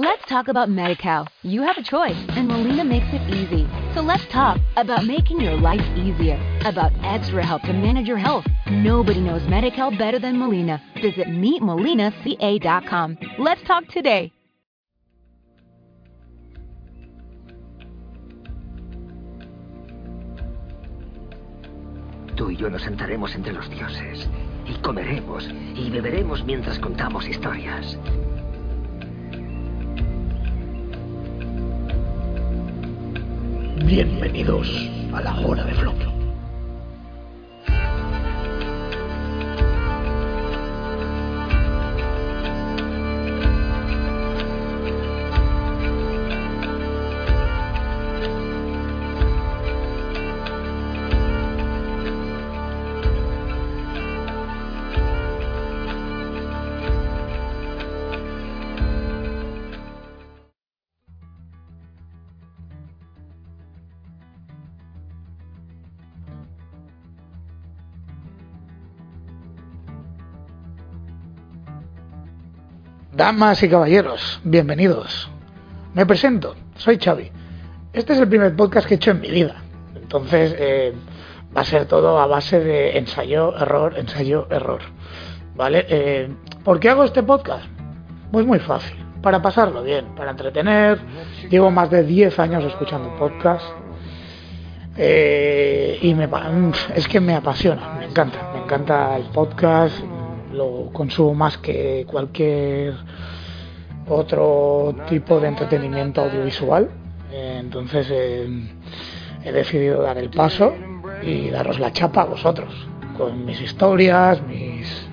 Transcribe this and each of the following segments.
Let's talk about MediCal. You have a choice, and Molina makes it easy. So let's talk about making your life easier, about extra help to manage your health. Nobody knows MediCal better than Molina. Visit meetmolinaca.com. Let's talk today. Tú y yo nos sentaremos entre los dioses y comeremos y beberemos mientras contamos historias. Bienvenidos a la hora de Flop. Damas y caballeros, bienvenidos. Me presento, soy Xavi. Este es el primer podcast que he hecho en mi vida. Entonces eh, va a ser todo a base de ensayo, error, ensayo, error. ¿Vale? Eh, ¿Por qué hago este podcast? Pues muy fácil. Para pasarlo bien, para entretener. Llevo más de 10 años escuchando podcast. Eh, y me, es que me apasiona, me encanta. Me encanta el podcast lo consumo más que cualquier otro tipo de entretenimiento audiovisual. entonces eh, he decidido dar el paso y daros la chapa a vosotros, con mis historias, mis,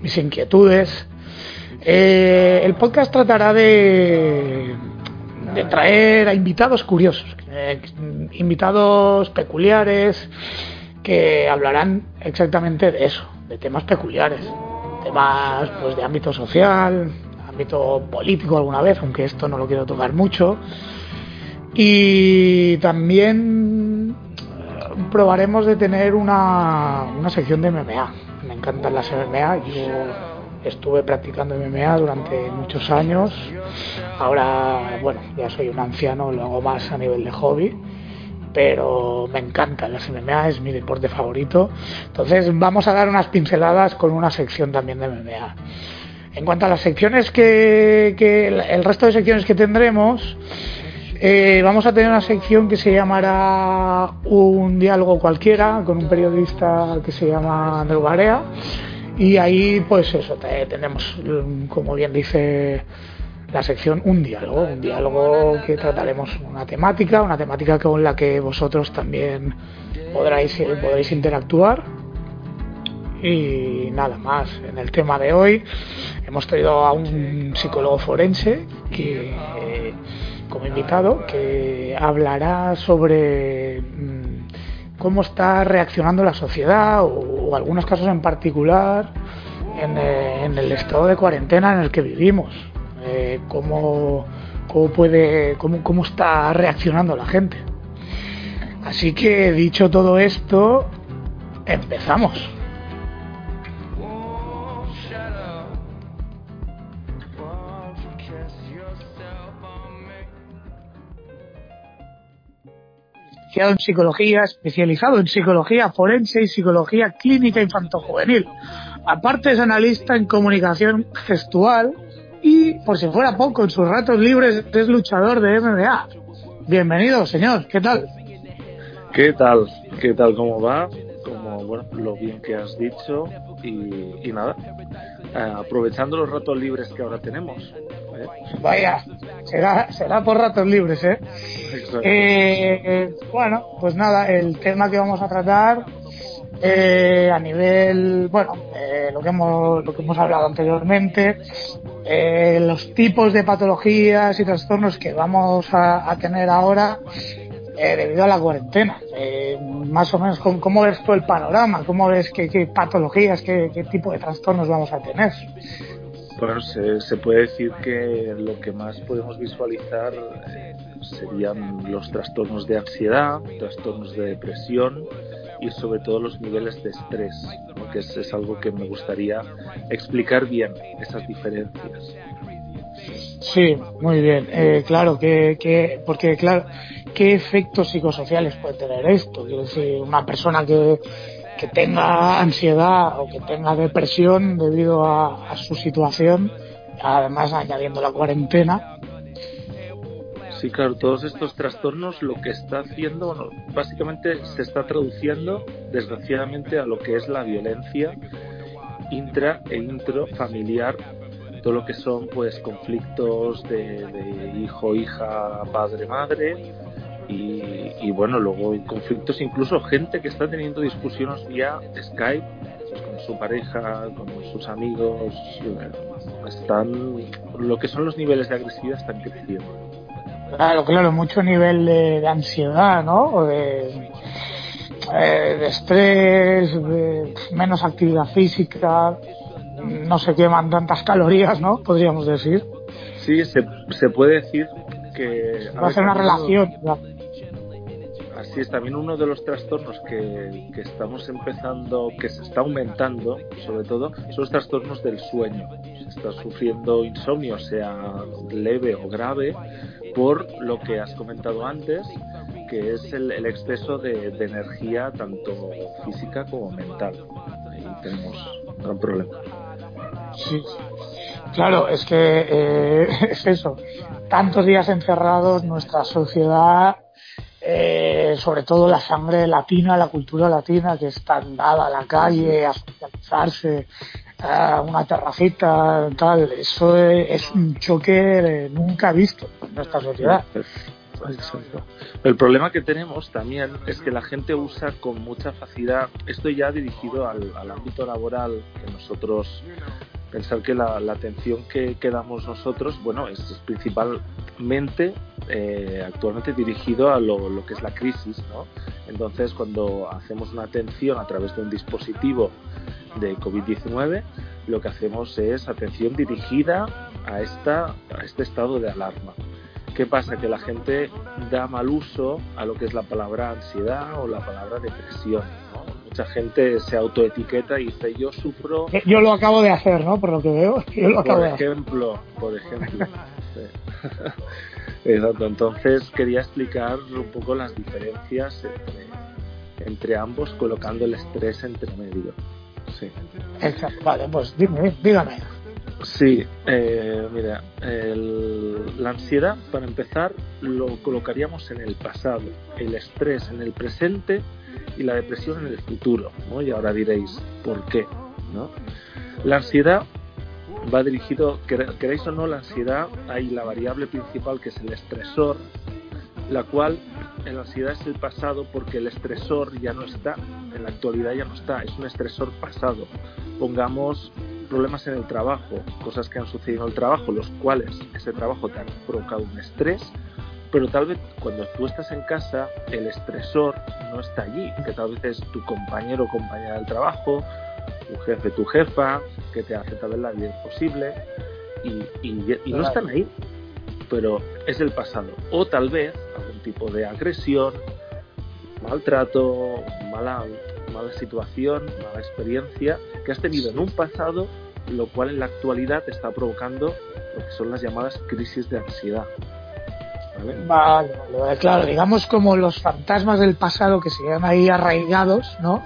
mis inquietudes. Eh, el podcast tratará de, de traer a invitados curiosos, eh, invitados peculiares que hablarán exactamente de eso, de temas peculiares temas pues de ámbito social, ámbito político alguna vez, aunque esto no lo quiero tocar mucho. Y también eh, probaremos de tener una, una sección de MMA. Me encantan las MMA. Yo estuve practicando MMA durante muchos años. Ahora, bueno, ya soy un anciano, lo hago más a nivel de hobby pero me encanta las MMA, es mi deporte favorito. Entonces vamos a dar unas pinceladas con una sección también de MMA. En cuanto a las secciones que, el resto de secciones que tendremos, eh, vamos a tener una sección que se llamará Un diálogo cualquiera con un periodista que se llama Andrew Barea y ahí pues eso, tenemos como bien dice la sección Un diálogo, un diálogo que trataremos una temática, una temática con la que vosotros también podréis, podréis interactuar. Y nada más, en el tema de hoy hemos traído a un psicólogo forense que, como invitado que hablará sobre mm, cómo está reaccionando la sociedad o, algunos casos en particular eh, en el estado de cuarentena en el que vivimos eh, cómo, puede, cómo, cómo está reaccionando la gente. Así que dicho todo esto, empezamos. En psicología, especializado en psicología forense y psicología clínica infantojuvenil. Aparte es analista en comunicación gestual y, por si fuera poco, en sus ratos libres es luchador de MMA. Bienvenido, señor. ¿Qué tal? ¿Qué tal? ¿Qué tal? ¿Cómo va? Como, bueno, lo bien que has dicho y, nada, eh, aprovechando los ratos libres que ahora tenemos. ¿eh? Vaya, será, será por ratos libres, ¿eh? ¿eh? Bueno, pues nada, el tema que vamos a tratar eh, a nivel, bueno, eh, lo, que hemos, hablado anteriormente, eh, los tipos de patologías y trastornos que vamos a, tener ahora debido a la cuarentena. más o menos, ¿cómo, ves tú el panorama? ¿Cómo ves qué, patologías, qué, tipo de trastornos vamos a tener? Bueno, se puede decir que lo que más podemos visualizar serían los trastornos de ansiedad, trastornos de depresión, y sobre todo los niveles de estrés, que es, algo que me gustaría explicar bien, esas diferencias. Sí, muy bien. Eh, claro, que, que, porque claro, ¿qué efectos psicosociales puede tener esto? Quiero decir, una persona que, que tenga ansiedad o que tenga depresión debido a su situación, además añadiendo la cuarentena, Sí, claro, todos estos trastornos lo que está haciendo, bueno, básicamente se está traduciendo, desgraciadamente, a lo que es la violencia intra e intrafamiliar, todo lo que son pues conflictos de, hijo, hija, padre, madre, y, bueno, luego conflictos, incluso gente que está teniendo discusiones vía Skype pues, con su pareja, con sus amigos, están, lo que son los niveles de agresividad están creciendo. Claro, claro, mucho nivel de, de ansiedad, ¿no? O de, eh, de estrés, de menos actividad física, no se queman tantas calorías, ¿no? Podríamos decir. Sí, se, se puede decir que... Va a ser una relación. Así es, también uno de los trastornos que, que, estamos empezando, que se está aumentando, sobre todo, son los trastornos del sueño. Se está sufriendo insomnio, sea leve o grave, por lo que has comentado antes, que es el, el exceso de, energía, tanto física como mental. Ahí tenemos un gran problema. Sí, claro, es que eh, es eso. Tantos días encerrados, nuestra sociedad eh, sobre todo la sangre latina, la cultura latina que es tan dada a la calle, a socializarse, a una terracita, tal, eso es, un choque nunca visto en nuestra sociedad. El problema que tenemos también es que la gente usa con mucha facilidad, esto ya dirigido al, ámbito laboral, que nosotros pensar que la, atención que, damos nosotros, bueno, es, es principalmente eh, actualmente dirigido a lo, lo, que es la crisis, ¿no? Entonces, cuando hacemos una atención a través de un dispositivo de COVID-19, lo que hacemos es atención dirigida a, esta, a este estado de alarma. ¿Qué pasa? Que la gente da mal uso a lo que es la palabra ansiedad o la palabra depresión. ¿no? Mucha gente se autoetiqueta y dice yo sufro. Yo lo acabo de hacer, ¿no? Por lo que veo. Yo lo acabo por ejemplo, por ejemplo. Exacto. Entonces quería explicar un poco las diferencias entre, entre ambos, colocando el estrés entre medio. Sí. Exacto. Vale, pues dime, dígame. Sí, eh, mira, el, la ansiedad, para empezar, lo colocaríamos en el pasado, el estrés en el presente y la depresión en el futuro, ¿no? Y ahora diréis, ¿por qué? ¿no? La ansiedad va dirigido, queréis o no, la ansiedad, hay la variable principal que es el estresor, la cual en la ansiedad es el pasado porque el estresor ya no está, en la actualidad ya no está, es un estresor pasado. Pongamos problemas en el trabajo, cosas que han sucedido en el trabajo, los cuales ese trabajo te ha provocado un estrés, pero tal vez cuando tú estás en casa el estresor no está allí, que tal vez es tu compañero o compañera del trabajo, tu jefe, tu jefa, que te hace tal vez la vida imposible y, y, y no están ahí, pero es el pasado. O tal vez algún tipo de agresión, maltrato, mala, mala situación, mala experiencia que has tenido en un pasado, lo cual en la actualidad te está provocando lo que son las llamadas crisis de ansiedad. ¿Vale? Vale, vale, claro, digamos como los fantasmas del pasado que se quedan ahí arraigados, ¿no?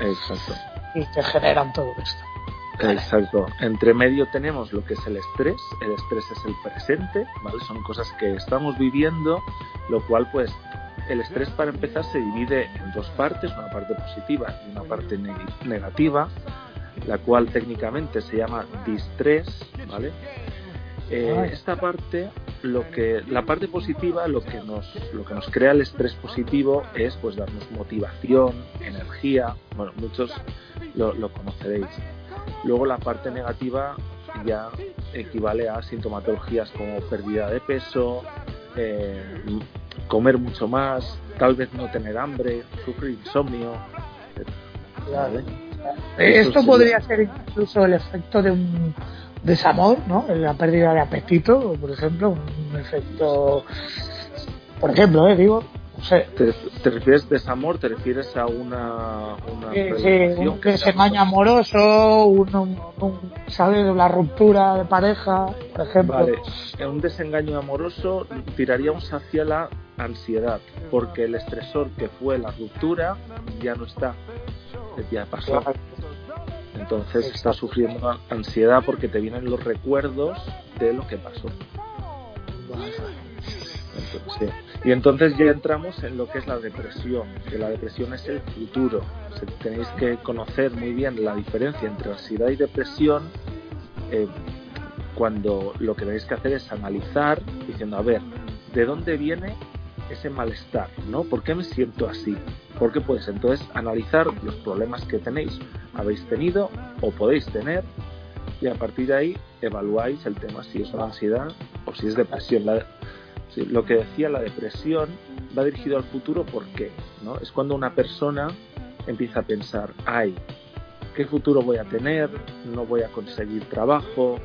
Exacto. Y que generan todo esto. Exacto. Entre medio tenemos lo que es el estrés. El estrés es el presente, ¿vale? Son cosas que estamos viviendo, lo cual, pues, el estrés para empezar se divide en dos partes, una parte positiva y una parte ne negativa, la cual técnicamente se llama distrés, ¿vale? Eh, esta parte, lo que, la parte positiva, lo que nos, lo que nos crea el estrés positivo es, pues, darnos motivación, energía. Bueno, muchos lo, lo conoceréis. Luego la parte negativa ya equivale a sintomatologías como pérdida de peso, eh, comer mucho más, tal vez no tener hambre, sufrir insomnio. Claro. Esto podría ser incluso el efecto de un desamor, ¿no? La pérdida de apetito, por ejemplo, un efecto, por ejemplo, ¿eh? digo, ¿Te, refieres desamor? ¿Te refieres a una, una sí, un desengaño amoroso, un, un, ¿sabes? La ruptura de pareja, por ejemplo. Vale, un desengaño amoroso tiraríamos hacia la ansiedad, porque el estresor que fue la ruptura ya no está, ya pasó. Entonces estás sufriendo ansiedad porque te vienen los recuerdos de lo que pasó. Y entonces ya entramos en lo que es la depresión, que la depresión es el futuro. tenéis que conocer muy bien la diferencia entre ansiedad y depresión eh, cuando lo que tenéis que hacer es analizar diciendo, a ver, ¿de dónde viene ese malestar? ¿no? ¿Por qué me siento así? Porque puedes entonces analizar los problemas que tenéis, habéis tenido o podéis tener y a partir de ahí evaluáis el tema si es una ansiedad o si es depresión. La, lo que decía la depresión va dirigido al futuro, ¿por qué? ¿No? Es cuando una persona empieza a pensar, ay, ¿qué futuro voy a tener? No voy a conseguir trabajo,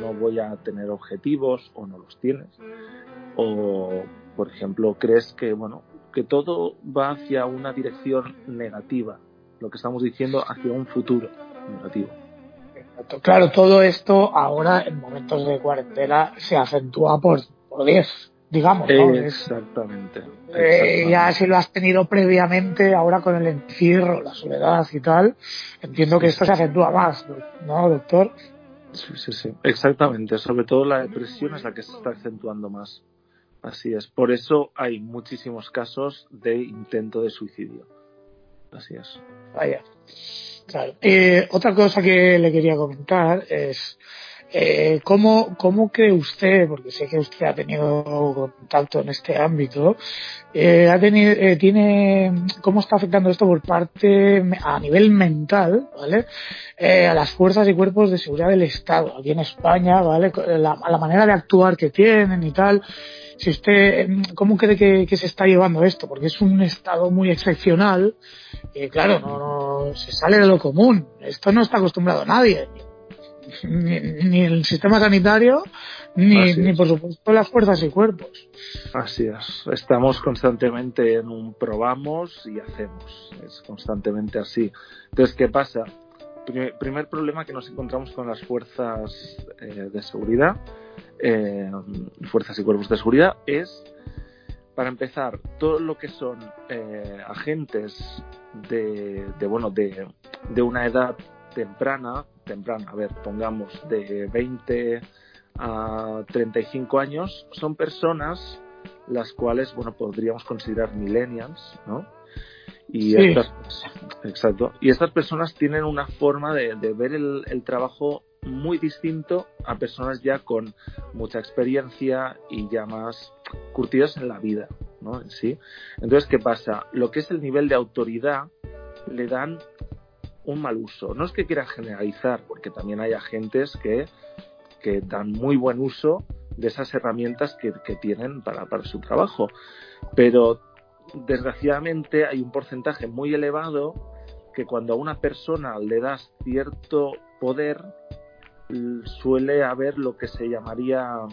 no voy a tener objetivos o no los tienes. O, por ejemplo, crees que, bueno, que todo va hacia una dirección negativa, lo que estamos diciendo hacia un futuro negativo. Claro, todo esto ahora en momentos de cuarentena se acentúa por, por 10 digamos. Exactamente. Eh, ya si lo has tenido previamente, ahora con el encierro, la soledad y tal, entiendo que esto se acentúa más, ¿no, doctor? Sí, sí, sí. Exactamente. Sobre todo la depresión es la que se está acentuando más. Así es. Por eso hay muchísimos casos de intento de suicidio. Así es. Vaya. Claro. Eh, otra cosa que le quería comentar es eh, ¿cómo, ¿Cómo cree usted, porque sé que usted ha tenido contacto en este ámbito, eh, ha tenido, eh, tiene, cómo está afectando esto por parte, a nivel mental, ¿vale? Eh, a las fuerzas y cuerpos de seguridad del Estado, aquí en España, ¿vale? La, la manera de actuar que tienen y tal. Si usted, ¿cómo cree que, que, se está llevando esto? Porque es un estado muy excepcional y claro, no, no se sale de lo común. Esto no está acostumbrado a nadie ni, el sistema sanitario, ni, ni por supuesto las fuerzas y cuerpos. Así es. Estamos constantemente en un probamos y hacemos. Es constantemente así. Entonces, ¿qué pasa? Primer, problema que nos encontramos con las fuerzas eh, de seguridad, eh, fuerzas y cuerpos de seguridad, es, para empezar, todo lo que son eh, agentes de, de, bueno, de, de una edad temprana, temprana, a ver, pongamos de 20 a 35 años, son personas las cuales, bueno, podríamos considerar millennials, ¿no? Y estas, exacto. Y estas personas tienen una forma de, ver el, el, trabajo muy distinto a personas ya con mucha experiencia y ya más curtidos en la vida, ¿no? En sí. Entonces, ¿qué pasa? Lo que es el nivel de autoridad le dan un mal uso. No es que quiera generalizar, porque también hay agentes que, que dan muy buen uso de esas herramientas que, que tienen para, para, su trabajo. Pero desgraciadamente hay un porcentaje muy elevado que cuando a una persona le das cierto poder suele haber lo que se llamaría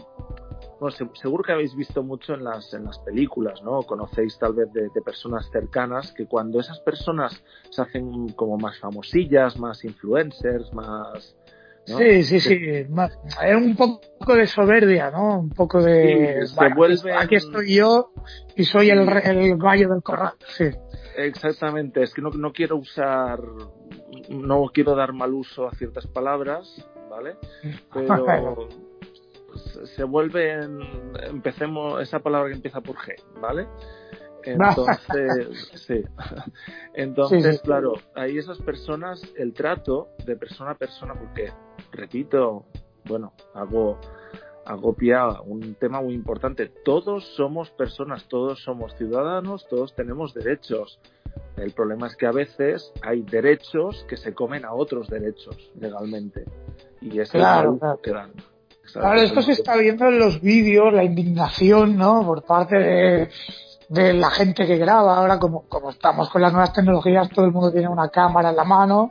bueno, seguro que habéis visto mucho en las, en las películas, ¿no? Conocéis tal vez de, personas cercanas que cuando esas personas se hacen como más famosillas, más influencers, más... Sí, sí, sí. Es un poco de soberbia, ¿no? Un poco de... Aquí estoy yo y soy el, el gallo del corral, sí. Exactamente. Es que no, no quiero usar... No quiero dar mal uso a ciertas palabras, ¿vale? Pero se vuelven, empecemos, esa palabra que empieza por G, ¿vale? Entonces, sí. Entonces, claro, ahí esas personas, el trato de persona a persona, porque, repito, bueno, hago, hago un tema muy importante. Todos somos personas, todos somos ciudadanos, todos tenemos derechos. El problema es que a veces hay derechos que se comen a otros derechos legalmente. Y es claro, dan. Claro, esto se está viendo en los vídeos, la indignación, ¿no? Por parte de, de la gente que graba. Ahora, como, como estamos con las nuevas tecnologías, todo el mundo tiene una cámara en la mano.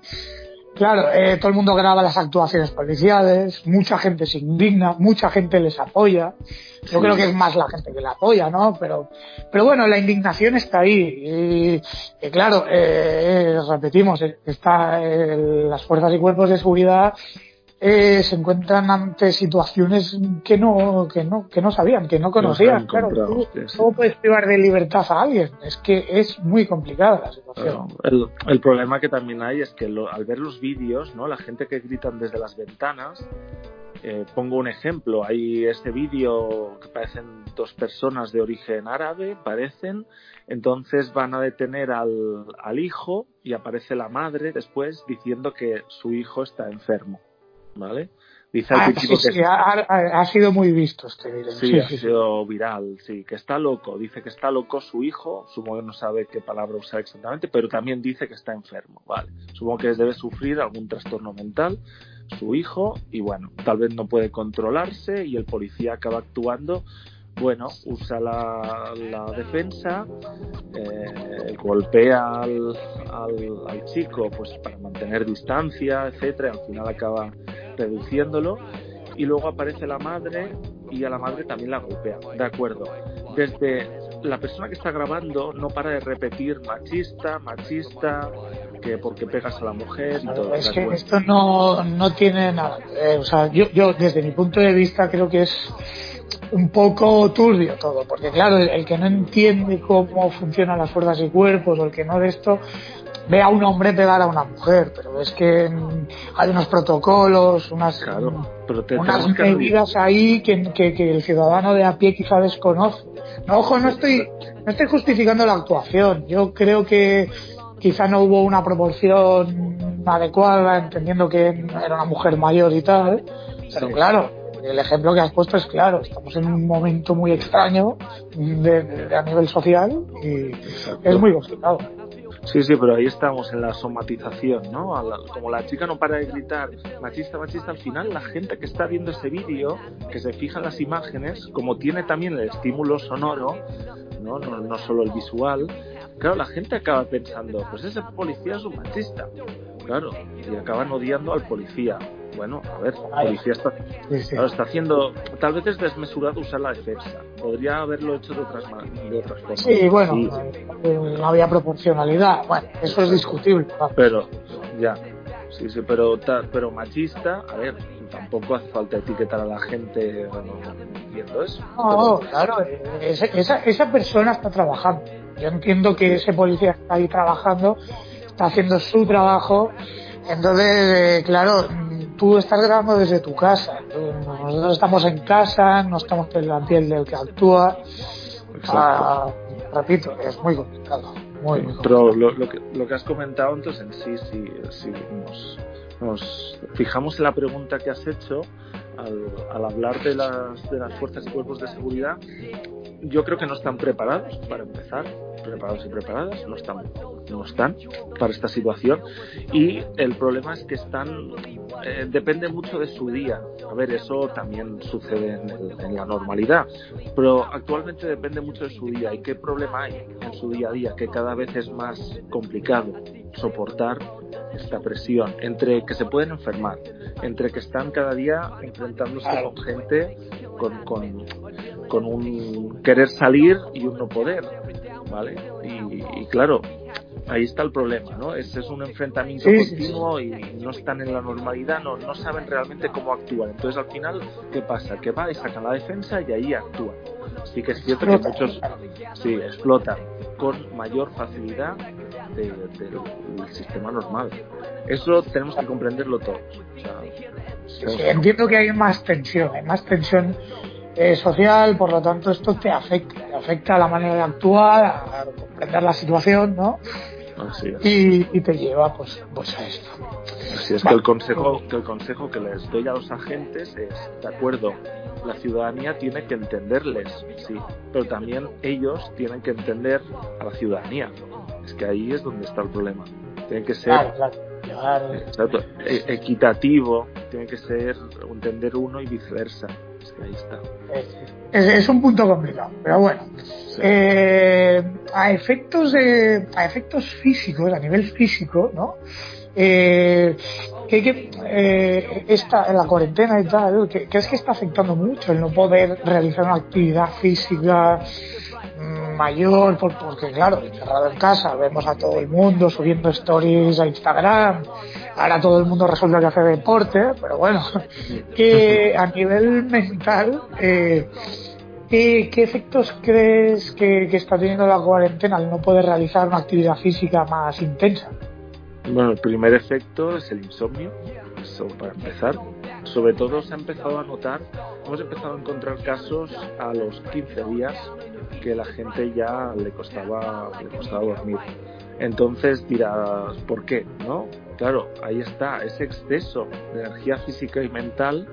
Claro, eh, todo el mundo graba las actuaciones policiales, mucha gente se indigna, mucha gente les apoya. Yo creo que es más la gente que la apoya, ¿no? Pero, pero bueno, la indignación está ahí. Y, claro, eh, repetimos, está las fuerzas y cuerpos de seguridad eh, se encuentran ante situaciones que no, que no, que no sabían, que no conocían. Claro, ¿cómo puedes privar de libertad a alguien? Es que es muy complicada la situación. el, problema que también hay es que al ver los vídeos, ¿no? La gente que gritan desde las ventanas, eh, pongo un ejemplo, hay este vídeo que parecen dos personas de origen árabe, parecen, entonces van a detener al, al hijo y aparece la madre después diciendo que su hijo está enfermo. ¿Vale? Dice ah, que ha, sido muy visto este vídeo. Sí, ha sido viral, sí, que está loco. Dice que está loco su hijo, supongo que no sabe qué palabra usar exactamente, pero también dice que está enfermo, ¿vale? Supongo que debe sufrir algún trastorno mental su hijo y bueno, tal vez no puede controlarse y el policía acaba actuando bueno, usa la, defensa, eh, golpea al, al, chico pues para mantener distancia, etcétera, al final acaba reduciéndolo y luego aparece la madre y a la madre también la golpea, de acuerdo. Desde la persona que está grabando no para de repetir machista, machista, que porque pegas a la mujer y todo. Es que esto no, no tiene nada. o sea, yo, yo desde mi punto de vista creo que es un poco turbio todo, porque claro, el, que no entiende cómo funcionan las fuerzas y cuerpos o el que no de esto, ve a un hombre pegar a una mujer, pero es que hay unos protocolos, unas, unas medidas ahí que, que, el ciudadano de a pie quizá desconoce. No, ojo, no estoy, no estoy justificando la actuación. Yo creo que quizá no hubo una proporción adecuada, entendiendo que era una mujer mayor y tal, pero claro, el ejemplo que has puesto es claro, estamos en un momento muy extraño de, a nivel social y es muy complicado. Sí, sí, pero ahí estamos en la somatización, ¿no? como la chica no para de gritar machista, machista, al final la gente que está viendo ese vídeo, que se fija en las imágenes, como tiene también el estímulo sonoro, ¿no? No, no solo el visual, claro, la gente acaba pensando, pues ese policía es un machista, claro, y acaban odiando al policía bueno, a ver, la policía está, está haciendo, tal vez es desmesurado usar la defensa, podría haberlo hecho de otras, de otras formas. Sí, bueno, no había proporcionalidad, bueno, eso es discutible. Pero, ya, sí, sí, pero, pero machista, a ver, tampoco hace falta etiquetar a la gente viendo eso. No, claro, esa, esa persona está trabajando. Yo entiendo que ese policía está ahí trabajando, está haciendo su trabajo, entonces, eh, claro, tú estás grabando desde tu casa. Nosotros estamos en casa, no estamos en la piel del que actúa. Ah, repito, es muy complicado. Muy, Pero lo, lo, que, lo que has comentado entonces en sí, si, si nos, nos fijamos en la pregunta que has hecho al, al hablar de las, de las fuerzas y cuerpos de seguridad, yo creo que no están preparados para empezar preparados y preparadas, no están, no están para esta situación y el problema es que están, eh, depende mucho de su día. A ver, eso también sucede en, la normalidad, pero actualmente depende mucho de su día. ¿Y qué problema hay en su día a día? Que cada vez es más complicado soportar esta presión entre que se pueden enfermar, entre que están cada día enfrentándose con gente con, con, con un querer salir y un no poder ¿vale? Y, claro, ahí está el problema, ¿no? Es, es un enfrentamiento continuo y no están en la normalidad, no, no saben realmente cómo actuar. Entonces al final, ¿qué pasa? Que va y sacan la defensa y ahí actúan. Sí que es cierto que muchos sí, explotan con mayor facilidad del sistema normal. Eso tenemos que comprenderlo todos. entiendo que hay más tensión, hay más tensión eh, social, por lo tanto esto te afecta, te afecta a la manera de actuar, a comprender la situación, ¿no? Y, te lleva pues, pues a esto. Así es que el consejo que el consejo que les doy a los agentes es, de acuerdo, la ciudadanía tiene que entenderles, sí, pero también ellos tienen que entender a la ciudadanía. Es que ahí es donde está el problema. Tiene que ser e, equitativo, tiene que ser entender uno y viceversa ahí está. Es, un punto complicado, pero bueno. Eh, a efectos de, a efectos físicos, a nivel físico, ¿no? Eh, que, eh, esta, la cuarentena y tal, que, es que está afectando mucho el no poder realizar una actividad física mayor, porque claro, encerrado en casa, vemos a todo el mundo subiendo stories a Instagram, ahora todo el mundo resulta que hace deporte, pero bueno, que a nivel mental, eh, ¿qué, efectos crees que, que está teniendo la cuarentena al no poder realizar una actividad física más intensa? Bueno, el primer efecto es el insomnio, eso para empezar. Sobre todo se ha empezado a notar, hemos empezado a encontrar casos a los 15 días que la gente ya le costaba, le costaba dormir. Entonces dirás, ¿por qué? ¿No? Claro, ahí está, ese exceso de energía física y mental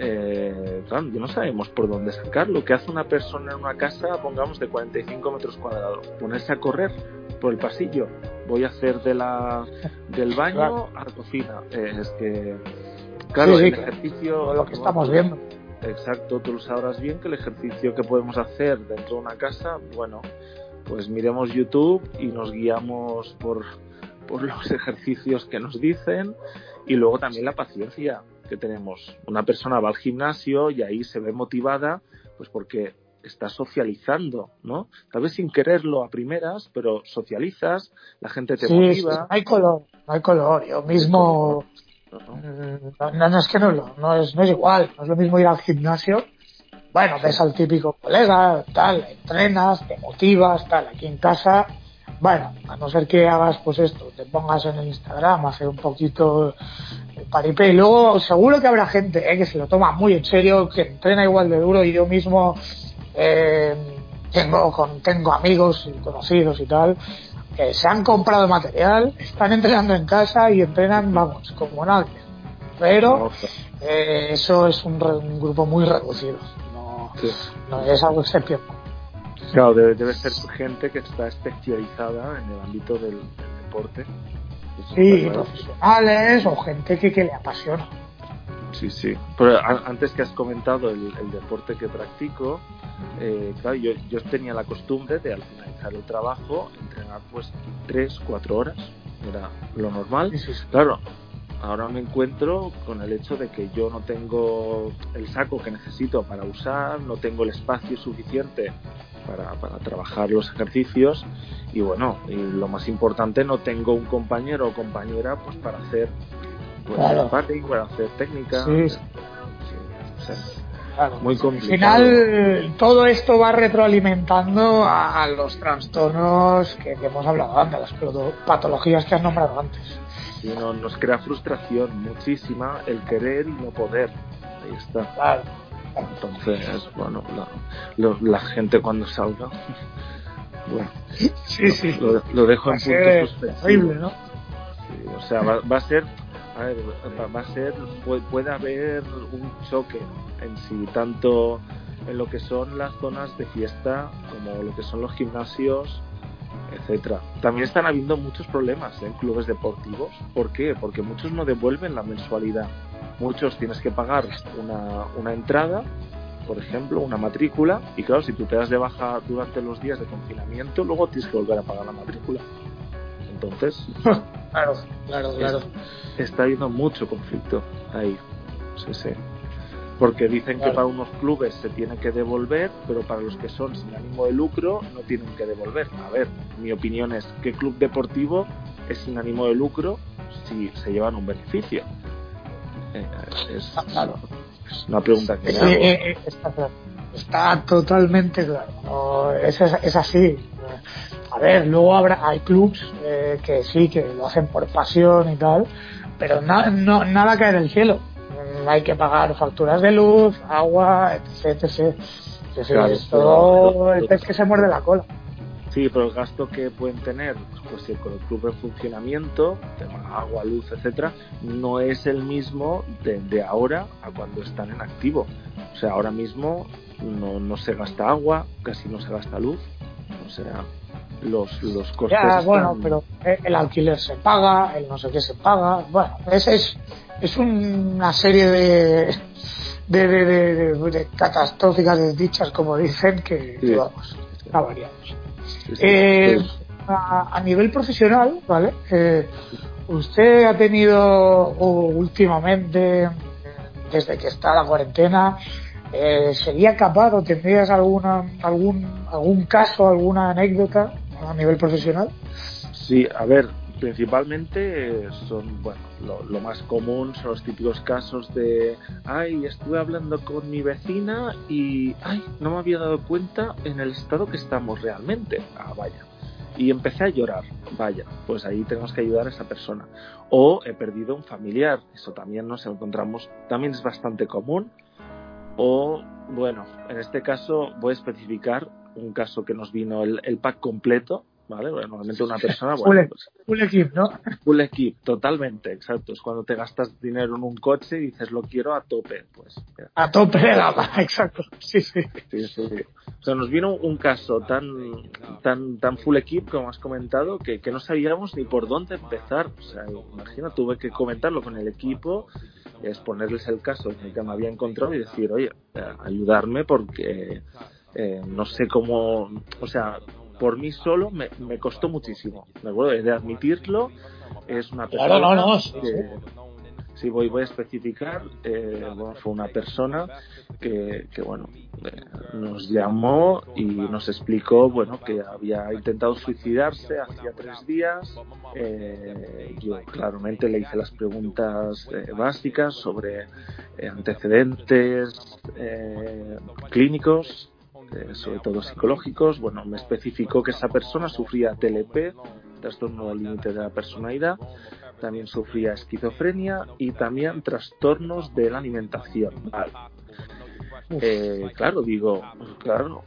eh, claro, no sabemos por dónde sacarlo. ¿Qué hace una persona en una casa, pongamos, de 45 metros cuadrados? Ponerse a correr por el pasillo. Voy a hacer de la, del baño a la cocina. Eh, es que, claro, el ejercicio. Lo que estamos viendo. Exacto, tú lo sabrás bien que el ejercicio que podemos hacer dentro de una casa, bueno, pues miremos YouTube y nos guiamos por, por los ejercicios que nos dicen y luego también la paciencia que tenemos. Una persona va al gimnasio y ahí se ve motivada, pues porque estás socializando, ¿no? Tal vez sin quererlo a primeras, pero socializas, la gente te motiva. Sí, hay color, no hay color. Yo mismo, no, no, es que no, no, es, no es igual, no es lo mismo ir al gimnasio. Bueno, ves al típico colega, tal, entrenas, te motivas, tal, aquí en casa. Bueno, a no ser que hagas pues esto, te pongas en el Instagram, hacer un poquito el paripé. Y luego seguro que habrá gente eh, que se lo toma muy en serio, que entrena igual de duro y yo mismo eh, tengo, con, tengo amigos y conocidos y tal que se han comprado material, están entrenando en casa y entrenan, vamos, como nadie. Pero eh, eso es un, grupo muy reducido, no, no es algo excepcional. Claro, debe, debe, ser gente que está especializada en el ámbito del, deporte. Sí, profesionales o gente que, que le apasiona. Sí, sí. Pero antes que has comentado el, deporte que practico, eh, claro, yo, yo, tenía la costumbre de al finalizar el trabajo entrenar pues tres, cuatro horas, era lo normal. Claro, ahora me encuentro con el hecho de que yo no tengo el saco que necesito para usar, no tengo el espacio suficiente para, para trabajar los ejercicios y bueno, y lo más importante, no tengo un compañero o compañera pues para hacer pues, para hacer técnica. Sí. Muy complicado. Al final, todo esto va retroalimentando a, los trastornos que, hemos hablado antes, las patologías que has nombrado antes. Sí, no, nos crea frustración muchísima el querer y no poder. Ahí está. Claro. Entonces, bueno, la, la gente cuando salga, bueno, sí, sí. Lo, dejo en punto suspensivo. ¿no? o sea, va, va a ser a ver, va a ser, puede, haber un choque en sí, tanto en lo que son las zonas de fiesta como lo que son los gimnasios, etcétera. También están habiendo muchos problemas en clubes deportivos. ¿Por qué? Porque muchos no devuelven la mensualidad. Muchos tienes que pagar una, una entrada, por ejemplo, una matrícula, y claro, si tú te das de baja durante los días de confinamiento, luego tienes que volver a pagar la matrícula. Entonces, claro, claro, claro. Está habiendo mucho conflicto ahí. Sí, sí. Porque dicen que para unos clubes se tiene que devolver, pero para los que son sin ánimo de lucro no tienen que devolver. A ver, mi opinión es que club deportivo es sin ánimo de lucro si se llevan un beneficio. Eh, es claro. una pregunta que hago. Eh, eh, está, está, totalmente claro. es, es, así. A ver, luego habrá, hay clubs eh, que sí, que lo hacen por pasión y tal, pero no, nada cae del cielo. Mm, hay que pagar facturas de luz, agua, etc. etc. es todo el pez que se muerde la cola. Sí, pero el gasto que pueden tener, pues con el club en funcionamiento, tema agua, luz, etcétera, no es el mismo de, de, ahora a cuando están en activo. O sea, ahora mismo no, no se gasta agua, casi no se gasta luz. O sea, los, los costes. Ya, bueno, pero el alquiler se paga, el no sé qué se paga. Bueno, es, es, es una serie de, de, de, de, catastróficas desdichas, como dicen, que, vamos, está variados. eh, a, a, nivel profesional, ¿vale? Eh, ¿Usted ha tenido últimamente, desde que está la cuarentena, eh, sería capaz o tendrías alguna, algún, algún caso, alguna anécdota a nivel profesional? Sí, a ver, principalmente son, bueno, lo, más común son los típicos casos de, ay, estuve hablando con mi vecina y, ay, no me había dado cuenta en el estado que estamos realmente. Ah, vaya. Y empecé a llorar. Vaya, pues ahí tenemos que ayudar a esa persona. O he perdido un familiar. Eso también nos encontramos, también es bastante común. O, bueno, en este caso voy a especificar un caso que nos vino el, el pack completo, ¿vale? normalmente una persona... Bueno, full, pues, full equip, ¿no? Full equip, totalmente, exacto. Es cuando te gastas dinero en un coche y dices, lo quiero a tope, pues... A tope de gama, exacto, sí, sí. Sí, sí. O sea, nos vino un caso tan tan tan full equip, como has comentado, que, que no sabíamos ni por dónde empezar. O sea, imagina, tuve que comentarlo con el equipo, exponerles el caso en el que me había encontrado y decir, oye, eh, ayudarme porque... Eh, no sé cómo, o sea, por mí solo me, me costó muchísimo. ¿De acuerdo? De admitirlo, es una persona. Claro, no, no. Que, sí, voy, voy a especificar. Eh, bueno, fue una persona que, que bueno, eh, nos llamó y nos explicó, bueno, que había intentado suicidarse hacía tres días. Eh, yo claramente le hice las preguntas eh, básicas sobre eh, antecedentes eh, clínicos eh, sobre todo psicológicos. Bueno, me especificó que esa persona sufría TLP, trastorno del límite de la personalidad, también sufría esquizofrenia y también trastornos de la alimentación. Eh, claro, digo, claro,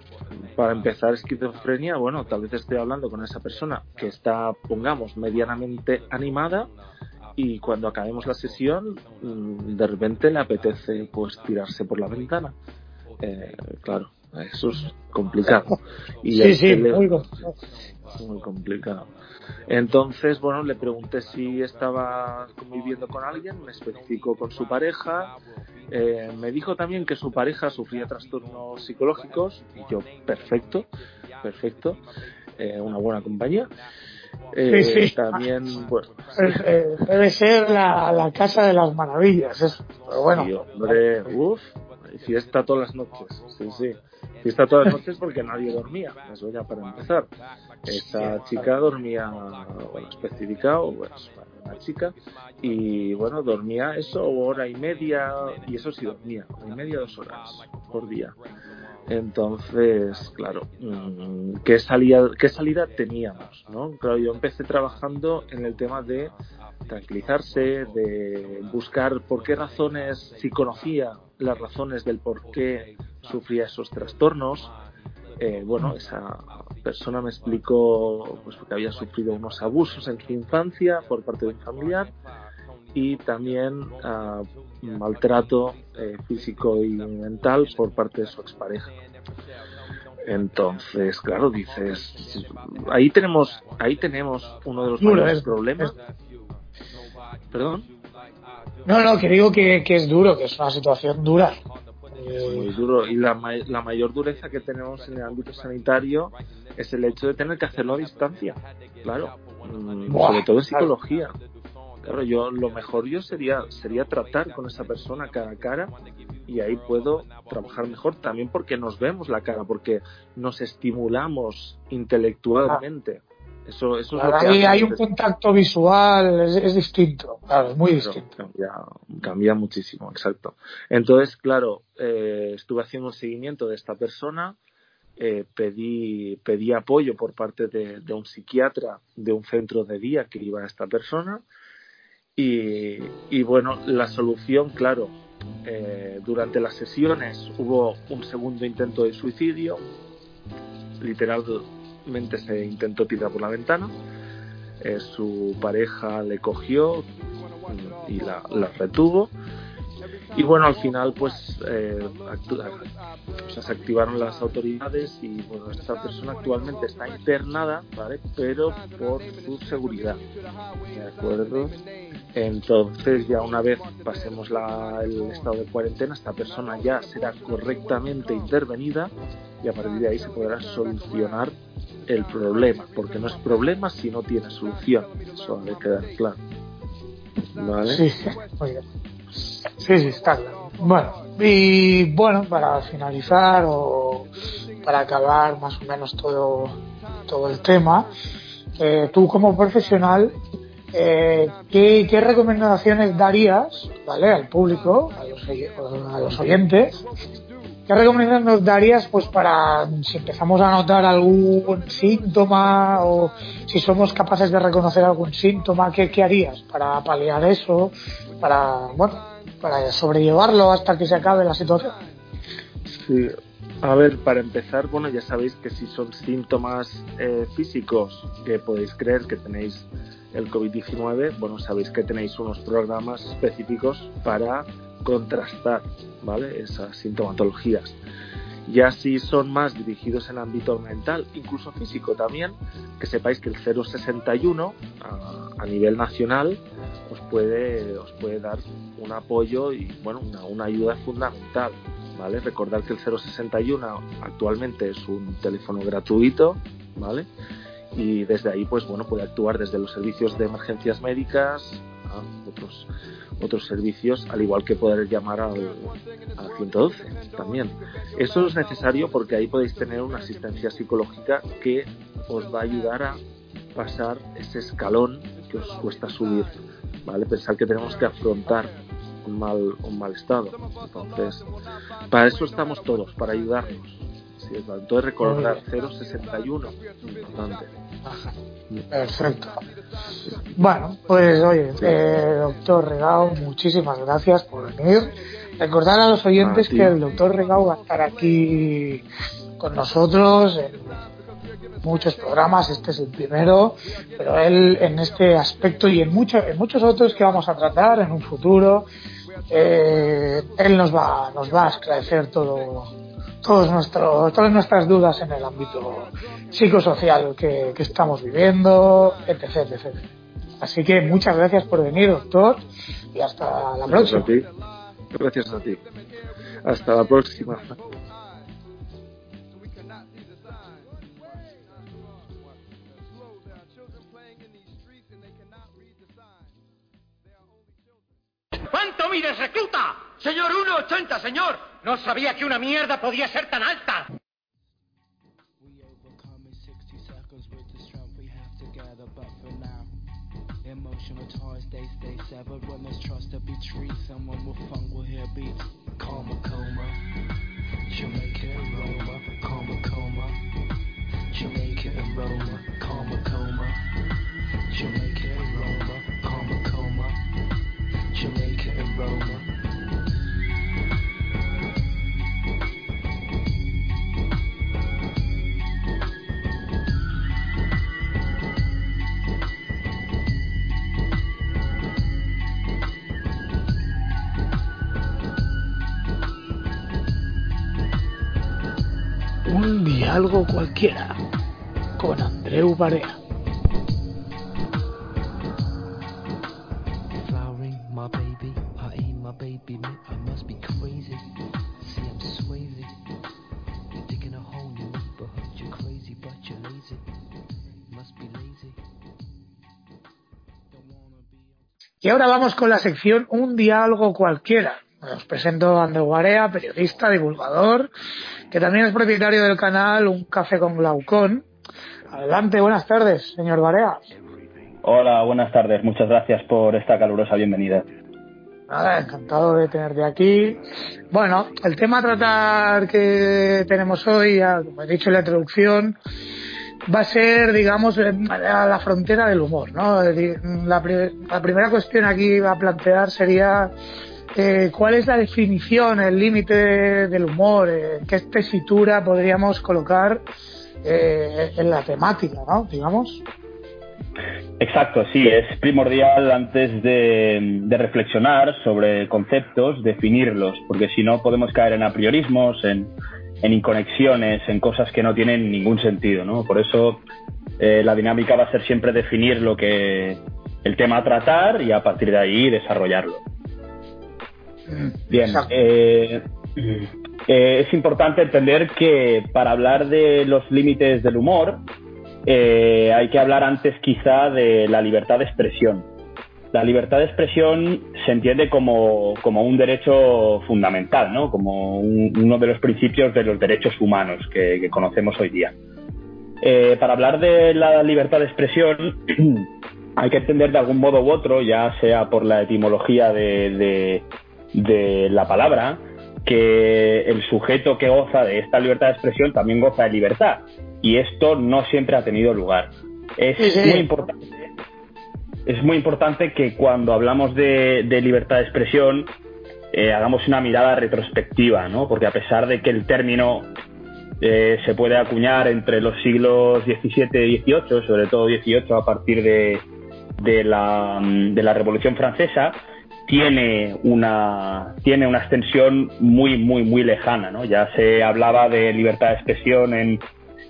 para empezar esquizofrenia, bueno, tal vez estoy hablando con esa persona que está, pongamos, medianamente animada y cuando acabemos la sesión, mm, de repente le apetece pues tirarse por la ventana. Eh, claro, eso es complicado. Y sí, sí, muy complicado. Muy complicado. Entonces, bueno, le pregunté si estaba conviviendo con alguien, me especificó con su pareja, eh, me dijo también que su pareja sufría trastornos psicológicos, y yo, perfecto, perfecto, eh, una buena compañía. Eh, sí, sí. También, bueno. Eh, debe ser la, la, casa de las maravillas, eso. Pero bueno. Sí, hombre, uff, fiesta todas las noches, sí, sí. Fiesta todas las noches porque nadie dormía, eso ya para empezar. Esa chica dormía, bueno, especificado, bueno, una chica, y bueno, dormía eso hora y media, y eso sí dormía, hora y media, dos horas por día. Entonces, claro, mm, ¿qué salida, qué salida teníamos? ¿no? Claro, yo empecé trabajando en el tema de tranquilizarse, de buscar por qué razones, si conocía las razones del por qué sufría esos trastornos. Eh, bueno, esa persona me explicó pues, que había sufrido unos abusos en su infancia por parte de un familiar y también uh, maltrato eh, físico y mental por parte de su expareja. Entonces, claro, dices, ahí tenemos, ahí tenemos uno de los mayores problemas. Perdón. No, no, que digo que, que, es duro, que es una situación dura. Es muy duro y la, la mayor dureza que tenemos en el ámbito sanitario es el hecho de tener que hacerlo a distancia, claro, mm, Buah, sobre todo en psicología. Claro, yo lo mejor yo sería sería tratar con esa persona cara a cara y ahí puedo trabajar mejor también porque nos vemos la cara, porque nos estimulamos intelectualmente. Eso, eso claro, es lo que ahí hay un contacto visual, es, es distinto, claro, es muy distinto. Cambia, cambia muchísimo, exacto. Entonces, claro, eh, estuve haciendo un seguimiento de esta persona, eh, pedí, pedí apoyo por parte de, de, un psiquiatra de un centro de día que iba a esta persona y, y bueno, la solución, claro, eh, durante las sesiones hubo un segundo intento de suicidio, literal se intentó tirar por la ventana. Eh, su pareja le cogió y la, la, retuvo. Y bueno, al final pues eh, o sea, se activaron las autoridades y bueno, esta persona actualmente está internada, ¿vale? Pero por su seguridad, ¿de acuerdo? Entonces ya una vez pasemos la, el estado de cuarentena, esta persona ya será correctamente intervenida y a partir de ahí se podrá solucionar el problema, porque no es problema si no tiene solución, eso debe quedar claro. ¿Vale? Sí, sí, está claro. Bueno, y bueno, para finalizar o para acabar más o menos todo, todo el tema, eh, tú como profesional, eh, ¿qué, ¿qué, recomendaciones darías ¿vale? al público, a los, a los oyentes, ¿Qué recomendaciones nos darías pues para si empezamos a notar algún síntoma o si somos capaces de reconocer algún síntoma, qué, qué harías para paliar eso, para bueno, para sobrellevarlo hasta que se acabe la situación? Sí, a ver, para empezar, bueno, ya sabéis que si son síntomas eh, físicos que podéis creer que tenéis el COVID-19, bueno, sabéis que tenéis unos programas específicos para contrastar ¿vale? esas sintomatologías. Ya si son más dirigidos en ámbito mental, incluso físico también, que sepáis que el 061 a, a nivel nacional os puede, os puede dar un apoyo y bueno, una, una ayuda fundamental. ¿vale? Recordad que el 061 actualmente es un teléfono gratuito, ¿vale? Y desde ahí, pues bueno, puede actuar desde los servicios de emergencias médicas otros otros servicios, al igual que poder llamar al, al 112 también. Eso es necesario porque ahí podéis tener una asistencia psicológica que os va a ayudar a pasar ese escalón que os cuesta subir, ¿vale? Pensar que tenemos que afrontar un mal, un mal estado. Entonces, para eso estamos todos, para ayudarnos. Entonces, recordar 061, importante. Perfecto. Bueno, pues oye, eh, doctor Regao, muchísimas gracias por venir. Recordar a los oyentes Ah, que el doctor Regao va a estar aquí con nosotros en muchos programas, este es el primero, pero él en este aspecto y en, mucho, en muchos otros que vamos a tratar en un futuro, eh, él nos va, nos va a esclarecer todo, todos nuestro, todas nuestras dudas en el ámbito psicosocial que, que estamos viviendo, etc, etc. Así que muchas gracias por venir, doctor, y hasta la Gracias próxima. a ti. Gracias a ti. Hasta la próxima. ¿Cuánto mides, recluta? Señor, 1,80, señor. No sabía que una mierda podía ser tan alta. We overcome in 60 seconds with the strength we have together, but for now, emotional ties they stay severed. When there's trust to be treated, someone with will hear beats. Karma coma, karma coma, be lazy. Don't wanna be. Y ahora vamos con la sección Un diálogo cualquiera. Os presento a Barea, periodista, divulgador, que también es propietario del canal Un Café con Glaucón. Adelante, buenas tardes, señor Barea. Hola, buenas tardes. Muchas gracias por esta calurosa bienvenida. Nada, encantado de tenerte aquí. Bueno, el tema a tratar que tenemos hoy, ya, como he dicho en la introducción, va a ser, digamos, a la frontera del humor, ¿no? La, la primera cuestión aquí a plantear sería eh, cuál es la definición, el límite del humor, eh, qué tesitura podríamos colocar eh, en la temática, ¿no? Digamos. Exacto, sí, es primordial antes de, de reflexionar sobre conceptos, definirlos, porque si no podemos caer en apriorismos, en, en inconexiones, en cosas que no tienen ningún sentido, ¿no? Por eso eh, la dinámica va a ser siempre definir lo que el tema a tratar y a partir de ahí desarrollarlo. Bien, eh, eh, es importante entender que para hablar de los límites del humor eh, hay que hablar antes quizá de la libertad de expresión. la libertad de expresión se entiende como, como un derecho fundamental, ¿no? como uno de los principios de los derechos humanos que, conocemos hoy día. Eh, para hablar de la libertad de expresión hay que entender de algún modo u otro, ya sea por la etimología de, de, la palabra, que el sujeto que goza de esta libertad de expresión también goza de libertad. Y esto no siempre ha tenido lugar. Es muy importante es muy importante que cuando hablamos de, libertad de expresión eh, hagamos una mirada retrospectiva, ¿no? Porque a pesar de que el término eh, se puede acuñar entre los siglos XVII y XVIII, sobre todo XVIII a partir de, de, la, de la Revolución Francesa, tiene una, tiene una extensión muy, muy, muy lejana. ¿no? Ya se hablaba de libertad de expresión en,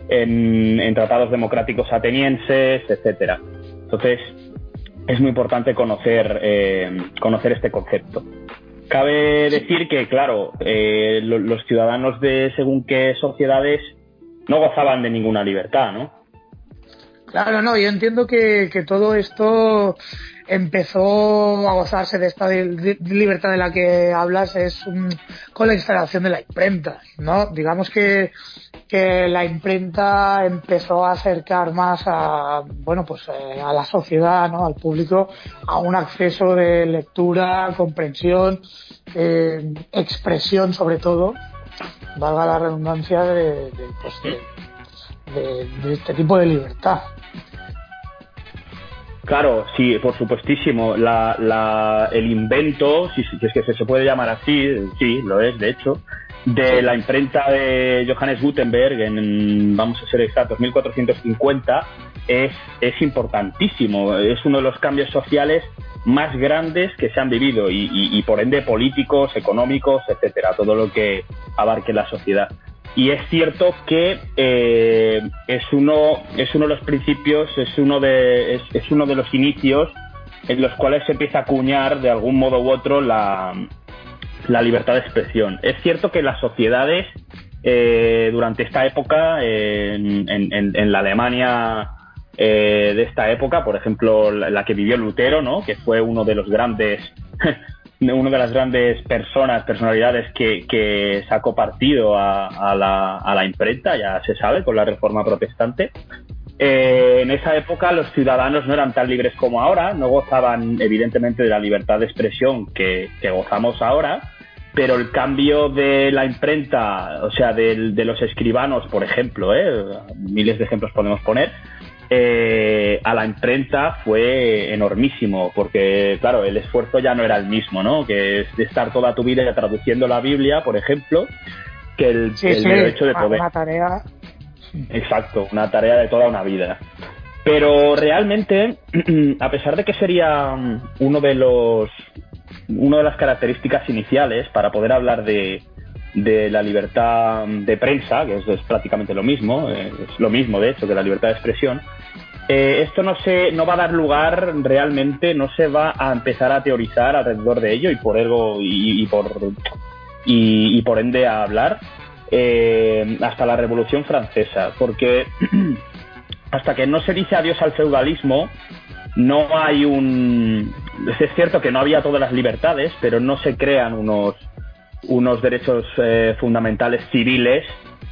en, tratados democráticos atenienses, etcétera. Entonces, es muy importante conocer, eh, conocer este concepto. Cabe decir que, claro, eh, los ciudadanos de según qué sociedades no gozaban de ninguna libertad, ¿no? Claro, no, yo entiendo que todo esto empezó a gozarse de esta libertad de la que hablas es con la instalación de la imprenta, ¿no? Digamos que, que la imprenta empezó a acercar más a, bueno, pues eh, a la sociedad, ¿no? Al público a un acceso de lectura, comprensión, eh, expresión sobre todo, valga la redundancia de, pues este tipo de libertad. Claro, sí, por supuestísimo. La, el invento, si, es que se, puede llamar así, sí, lo es, de hecho, de la imprenta de Johannes Gutenberg en, vamos a ser exactos, 1450, es, es importantísimo. Es uno de los cambios sociales más grandes que se han vivido y, y por ende políticos, económicos, etcétera, todo lo que abarque la sociedad. Y es cierto que eh, es, uno, es uno de los principios, es uno de, es, uno de los inicios en los cuales se empieza a acuñar de algún modo u otro la, la libertad de expresión. Es cierto que las sociedades eh, durante esta época, en, en, la Alemania eh, de esta época, por ejemplo, la, la, que vivió Lutero, ¿no? que fue uno de los grandes una de las grandes personas, personalidades que, sacó partido a, la, imprenta, ya se sabe, con la reforma protestante. Eh, en esa época los ciudadanos no eran tan libres como ahora, no gozaban evidentemente de la libertad de expresión que, gozamos ahora, pero el cambio de la imprenta, o sea, de, los escribanos, por ejemplo, ¿eh? miles de ejemplos podemos poner, eh, a la imprenta fue enormísimo, porque claro, el esfuerzo ya no era el mismo, ¿no? Que es de estar toda tu vida traduciendo la Biblia, por ejemplo, que el, hecho de poder. Una tarea. Exacto, una tarea de toda una vida. Pero realmente, a pesar de que sería uno de los una de las características iniciales para poder hablar de, de la libertad de prensa, que es, prácticamente lo mismo, eh, es lo mismo de hecho que la libertad de expresión, eh, esto no se no va a dar lugar realmente, no se va a empezar a teorizar alrededor de ello y por algo y, por y, por ende a hablar eh, hasta la Revolución Francesa, porque hasta que no se dice adiós al feudalismo no hay un es cierto que no había todas las libertades, pero no se crean unos unos derechos eh, fundamentales civiles